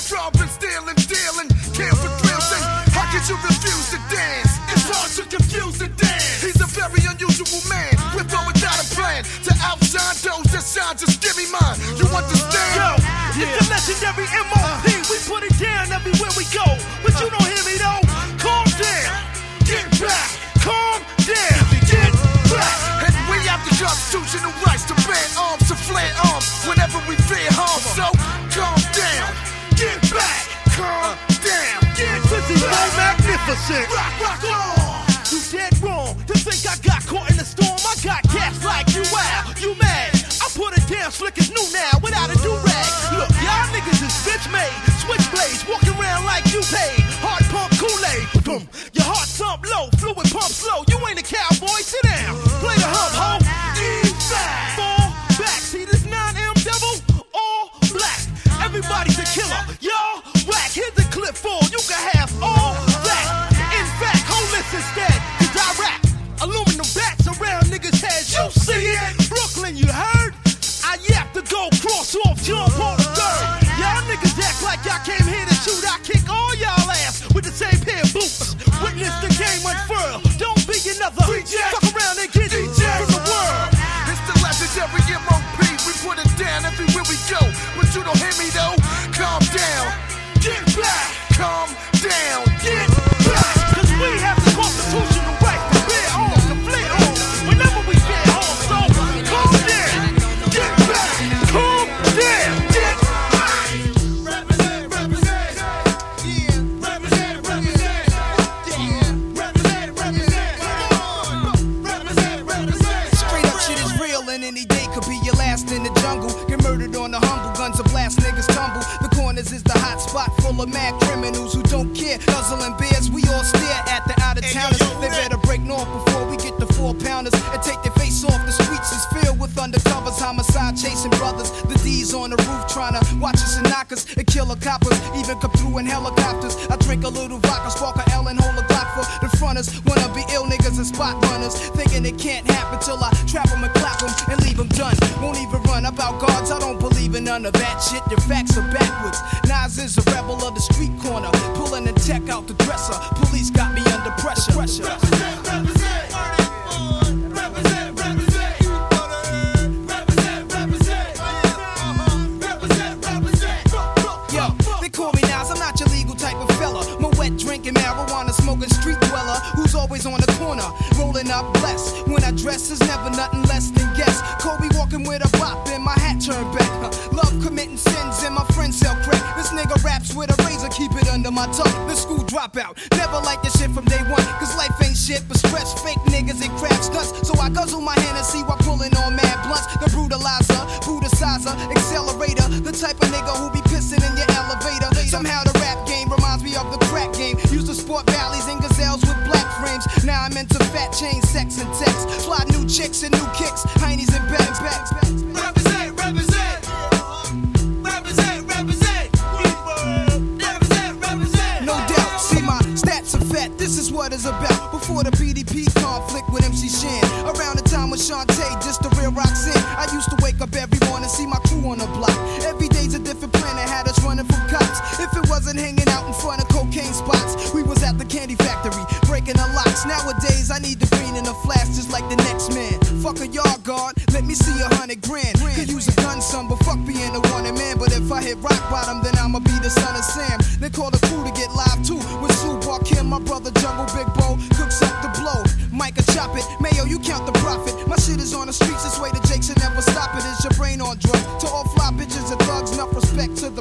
niggas magnificent. Rock, rock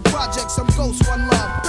projects. I'm Ghost, one love.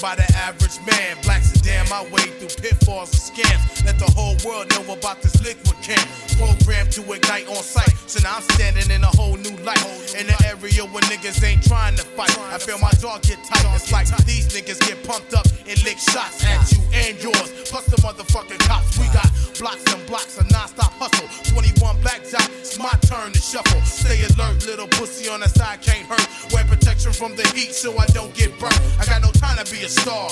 By the average man. Blacks damn my way through pitfalls and scams. Let the whole world know about this Likwit camp. Programmed to ignite on sight. So now I'm standing in a whole new light. In the area where niggas ain't trying to fight. I feel my jaw get tight. It's like these niggas get pumped up and lick shots at you and yours. Plus the motherfucking cops. We got blocks and blocks of non-stop hustle. 21 black jock, it's my turn to shuffle. Stay alert, little pussy on the side can't hurt. Wear protection from the heat so I don't get burnt. I got no time to be a star.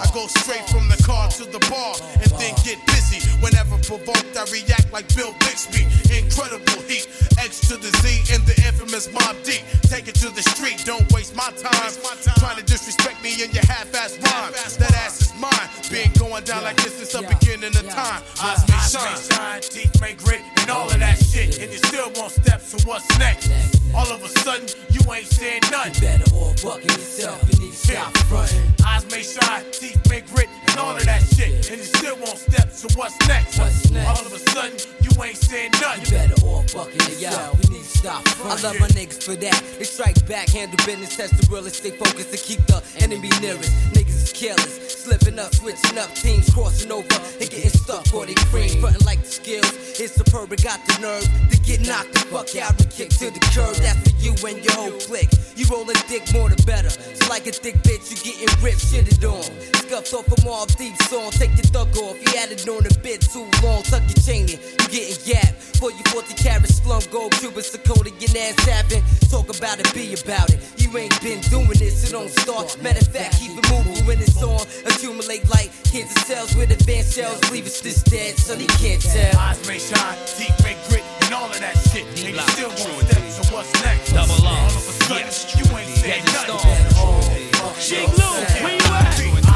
I go straight from the car to the bar and then get busy. Whenever provoked, I react like Bill Bixby. Incredible heat, X to the Z in the infamous Mob D. Take it to the street, don't waste my time. Trying to disrespect me in your half-ass rhyme. That ass is mine. Been going down like this since the beginning of time. Eyes may shine, teeth may grit, and all of that shit. And you still won't step, so what's next? All of a sudden, you ain't saying nothing. You better all fucking yourself, you need to stop fronting. Eyes may shine, teeth may grit, and all of that shit. And you still won't step, so what's next? What's next? All of a sudden, you ain't saying nothing. You better all fucking yourself, you need to stop I love my niggas for that. They strike back, handle business, test the realest, stay focused to keep the enemy nearest. Niggas is careless, slipping up, switching up, teams crossing over and getting stuck or they cream, frontin' like the skills. It's superb, got the nerve to get knocked the fuck out and kick to the curb. That's for you and your whole clique. You rollin' dick more the better. So like a thick bitch, you getting ripped, shitted on. Scuffed off from all deep song, take your thug off. You had it on a bit too long, tuck your chain in, you getting yapped. For you 40 carat slum, gold, Cuban, Dakota, your ass tapping. Talk about it, be about it. You ain't been doing this, so don't start. Matter of fact, keep it moving when it's on. Accumulate like cancer cells with advanced cells. Leave us this dead, son, he can't tell. Eyes may shine, teeth may grit, and all of that shit. And you still won't step, so what's next? Double All R. of a sudden, you ain't saying nothing. Big oh, Lou, where you at?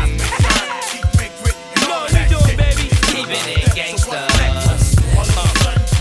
Keeping it gangsta. Uh,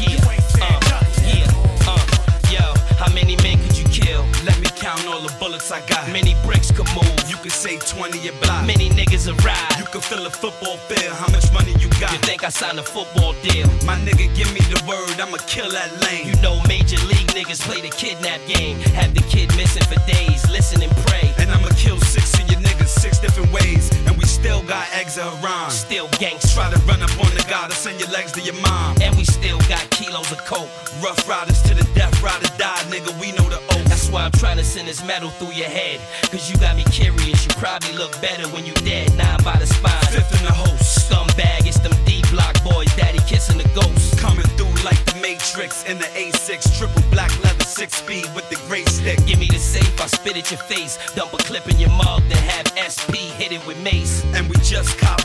yeah, uh, yeah, uh, yo, how many men could you kill? Let me count all the bullets I got. Many bricks could move. You could say 20 a block. Many niggas arrive. You could fill a football field. How much money you got? You think I signed a football deal? My nigga, give me the word. I'ma kill that lane. You know, major league niggas play the kidnap game. Have the kid missing for days. Listen and pray. And I'ma kill six of your niggas six different ways. And we still got eggs Iran. Still gangs. Try to legs to your mom. And we still got kilos of coke. Ruff Ryders to the death riders die, nigga. We know the oath. That's why I'm trying to send this metal through your head. Cause you got me curious. You probably look better when you dead. Nine by the spine. Fifth in the host. Scumbag. It's them D block boys. Daddy kissing the ghost. Coming through like the Matrix in the A6. Triple black leather, six speed with the gray stick. Give me the safe. I spit at your face. Dump a clip in your mug. Then have SP hit it with mace. And we just cop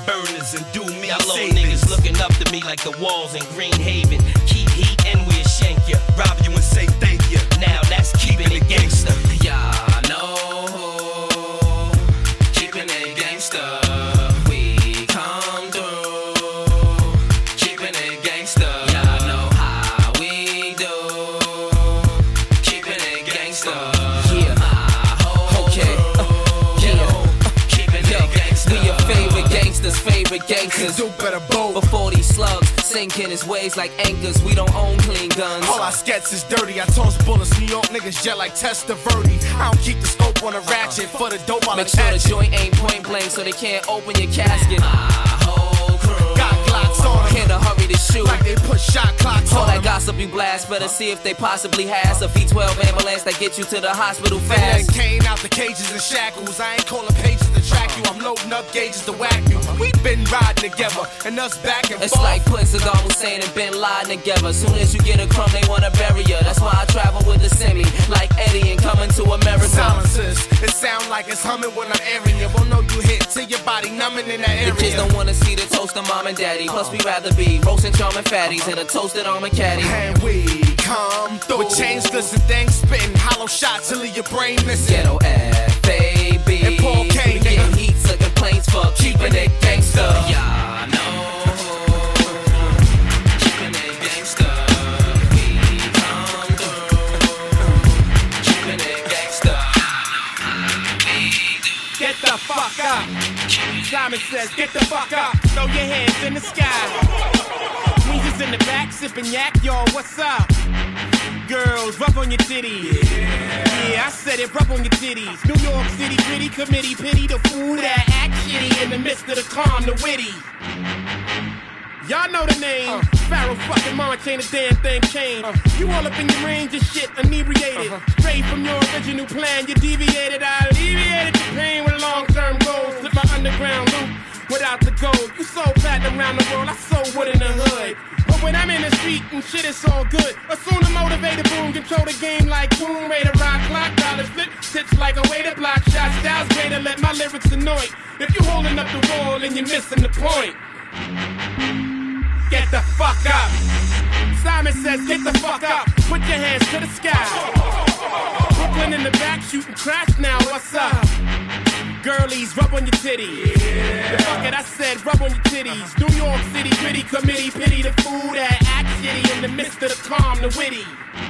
niggas looking up to me like the walls in Green Haven. Keep slugs sink in his ways like anchors, we don't own clean guns. All our skets is dirty. I toss bullets. New York niggas jet like Testaverde. I don't keep the scope on a ratchet for the dope. I'll Make sure the joint ain't point blank so they can't open your casket. Got 'em. Can't hurry to shoot. Like they put shot clocks All on that gossip you blast, better see if they possibly has a V12 ambulance that get you to the hospital fast. came out the cages and shackles. I ain't calling pages to track you. I'm loading up gauges to whack you. We been riding together, and us back and It's forth. like putting Saddam Hussein and Bin Laden together. Soon as you get a crumb, they wanna bury ya. That's why I travel with the semi, like Eddie and coming to America. silences. It sound like it's humming when I'm airing you. Won't know you hit till your body numbing in that The kids area. don't wanna see the toast of mom and daddy. Plus, we rather be roasting charming fatties in a toasted almond caddy. And we come through with chains, glisten, things spitting, hollow shots till your brain missing. Ghetto F-A-B. And Paul Cain, We getting heat to complaints for keeping it gangsta. Y'all know. Keeping it gangsta. We come through. Keeping it gangsta. Get the fuck up. Simon says, get the fuck up. Throw your hands in the sky. Weezer's in the back, sipping yak, y'all, what's up? Girls, rub on your titties. Yeah. I said it, rub on your titties. New York City gritty committee, pity the fool that act shitty in the midst of the calm, the witty. Y'all know the name. Uh. Pharoahe fucking Monch ain't a damn thing changed. Uh. You all up in your range of shit, inebriated. Uh-huh. Straight from your original plan, you deviated. I alleviated your pain with long term goals. Slip my underground loop without the gold. You sold platinum around the world, I sold wood in the hood. But when I'm in the street and shit, it's all good. Assume the motivated boom, control the game like boom, Raider rock, clock, dollars flip, tips like a way to block shots, styles to let my lyrics annoy. If you holding up the wall and you're missing the point. Get the fuck up. Simon says, get the fuck up. Put your hands to the sky. Brooklyn in the back shooting crash now. What's up? Girlies, rub on your titties. Yeah. Fuck it, I said rub on your titties. New York City gritty committee, pity the fool that act shitty in the midst of the calm, the witty.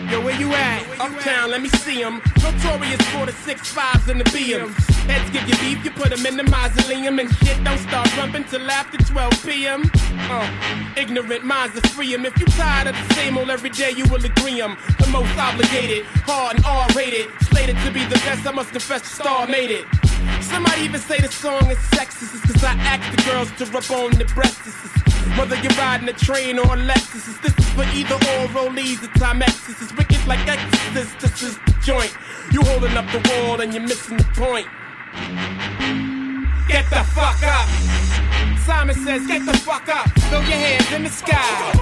Yo, where you at? Uptown, let me see them. Notorious for the six fives and the BMs. Heads give you beef, you put them in the mausoleum. And shit don't start rumping till after 12 p.m. Uh, ignorant minds are free. If you tired of the same old every day, you will agree 'em. The most obligated, hard and R-rated. Slated to be the best, I must confess the star made it. Somebody even say the song is sexist, cause I ask the girls to rub on the breasts. Whether you're riding a train or a Lexus, this is for either or rollies or Timexes. It's wicked like Exorcist, this is the joint. You holding up the wall and you're missing the point. Get the fuck up. Simon says, get the fuck up. Throw your hands in the sky.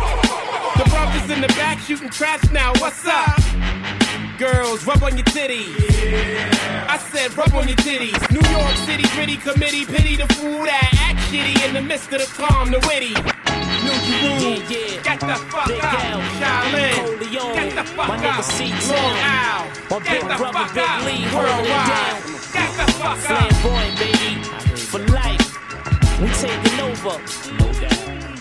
The brothers in the back shooting trash now. What's up? Girls, rub on your titties. Yeah. I said, rub on your titties. New York City gritty committee, pity the fool that act shitty in the midst of the calm, the witty. New Jerusalem, yeah, yeah. get the fuck Big out. Shaolin, get the fuck My out. Long Al, My get the brother, fuck Big out. Lee, Worldwide, get the fuck out. Flamboyant, baby, for life. We taking over.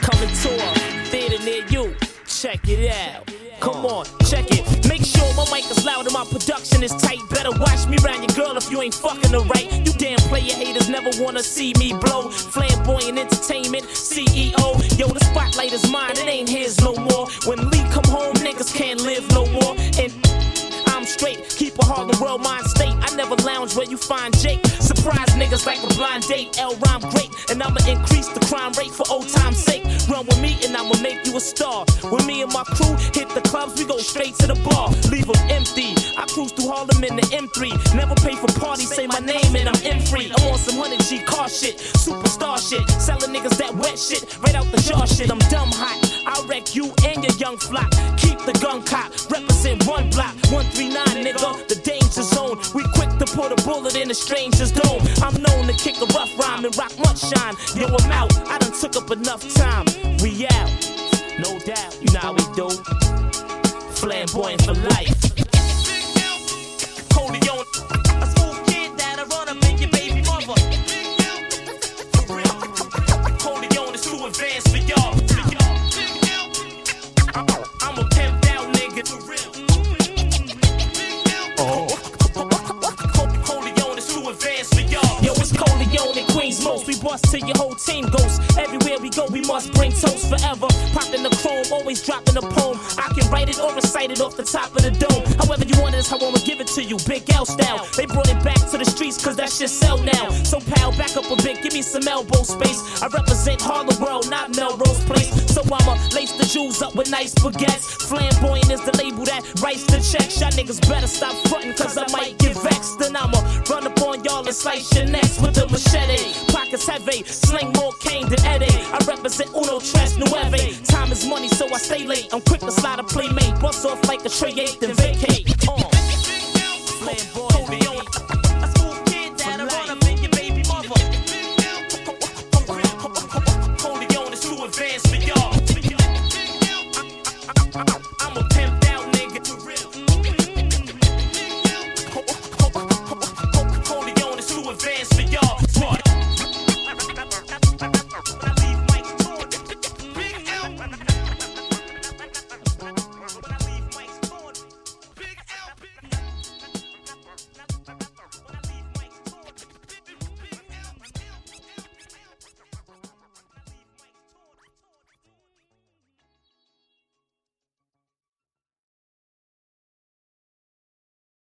Coming tour, theater near you. Check it out. Come on, check it. Make sure my mic is loud and my production is tight. Better watch me round your girl if you ain't fucking her right. You damn player haters never wanna see me blow. Flamboyant entertainment, CEO. Yo, the spotlight is mine, it ain't his no more. When Lee come home, niggas can't live no more. And I'm straight, keep a Harlem world mind state. I never lounge where you find Jake. Surprise niggas like a blind date. L rhyme great, and I'ma increase the crime rate for old time's sake. Run with me and I'ma make you a star. When me and my crew hit the clubs, we go straight to the bar. Leave them empty. I cruise through Harlem in the M3. Never pay for parties, say my name and I'm M free. I'm on some 100G car shit, superstar shit. Selling niggas that wet shit, right out the jar shit. I'm dumb hot. I'll wreck you and your young flock. Keep the gun cop, represent one block. 139, nigga, the danger zone. We quick to put a bullet in a stranger's dome. I'm known to kick a rough rhyme and rock much shine. Yo, I'm out. I done took up enough time. We out. No doubt. You know how we do. Flamboyant for life. Bust till your whole team goes. Everywhere we go, we must bring toast forever. Popping the chrome, always dropping a poem. I can write it or recite it off the top of the dome. However you want it is how I'ma give it to you. Big L style. They brought it back to the streets cause that shit sell now. So pal, back up a bit, give me some elbow space. I represent Harlem World, not Melrose Place. So I'ma lace the jewels up with nice baguettes. Flamboyant is the label that writes the checks. Y'all niggas better stop fronting cause I might get vexed. Then I'ma run up on y'all and slice your necks with a machete. Pockets heavy, sling more cane than Eddie. I represent Uno Tres Nueve. Time is money, so I stay late. I'm quick to slide a playmate. Bust off like a tray eight, then vacate. Uh. Flamboyant,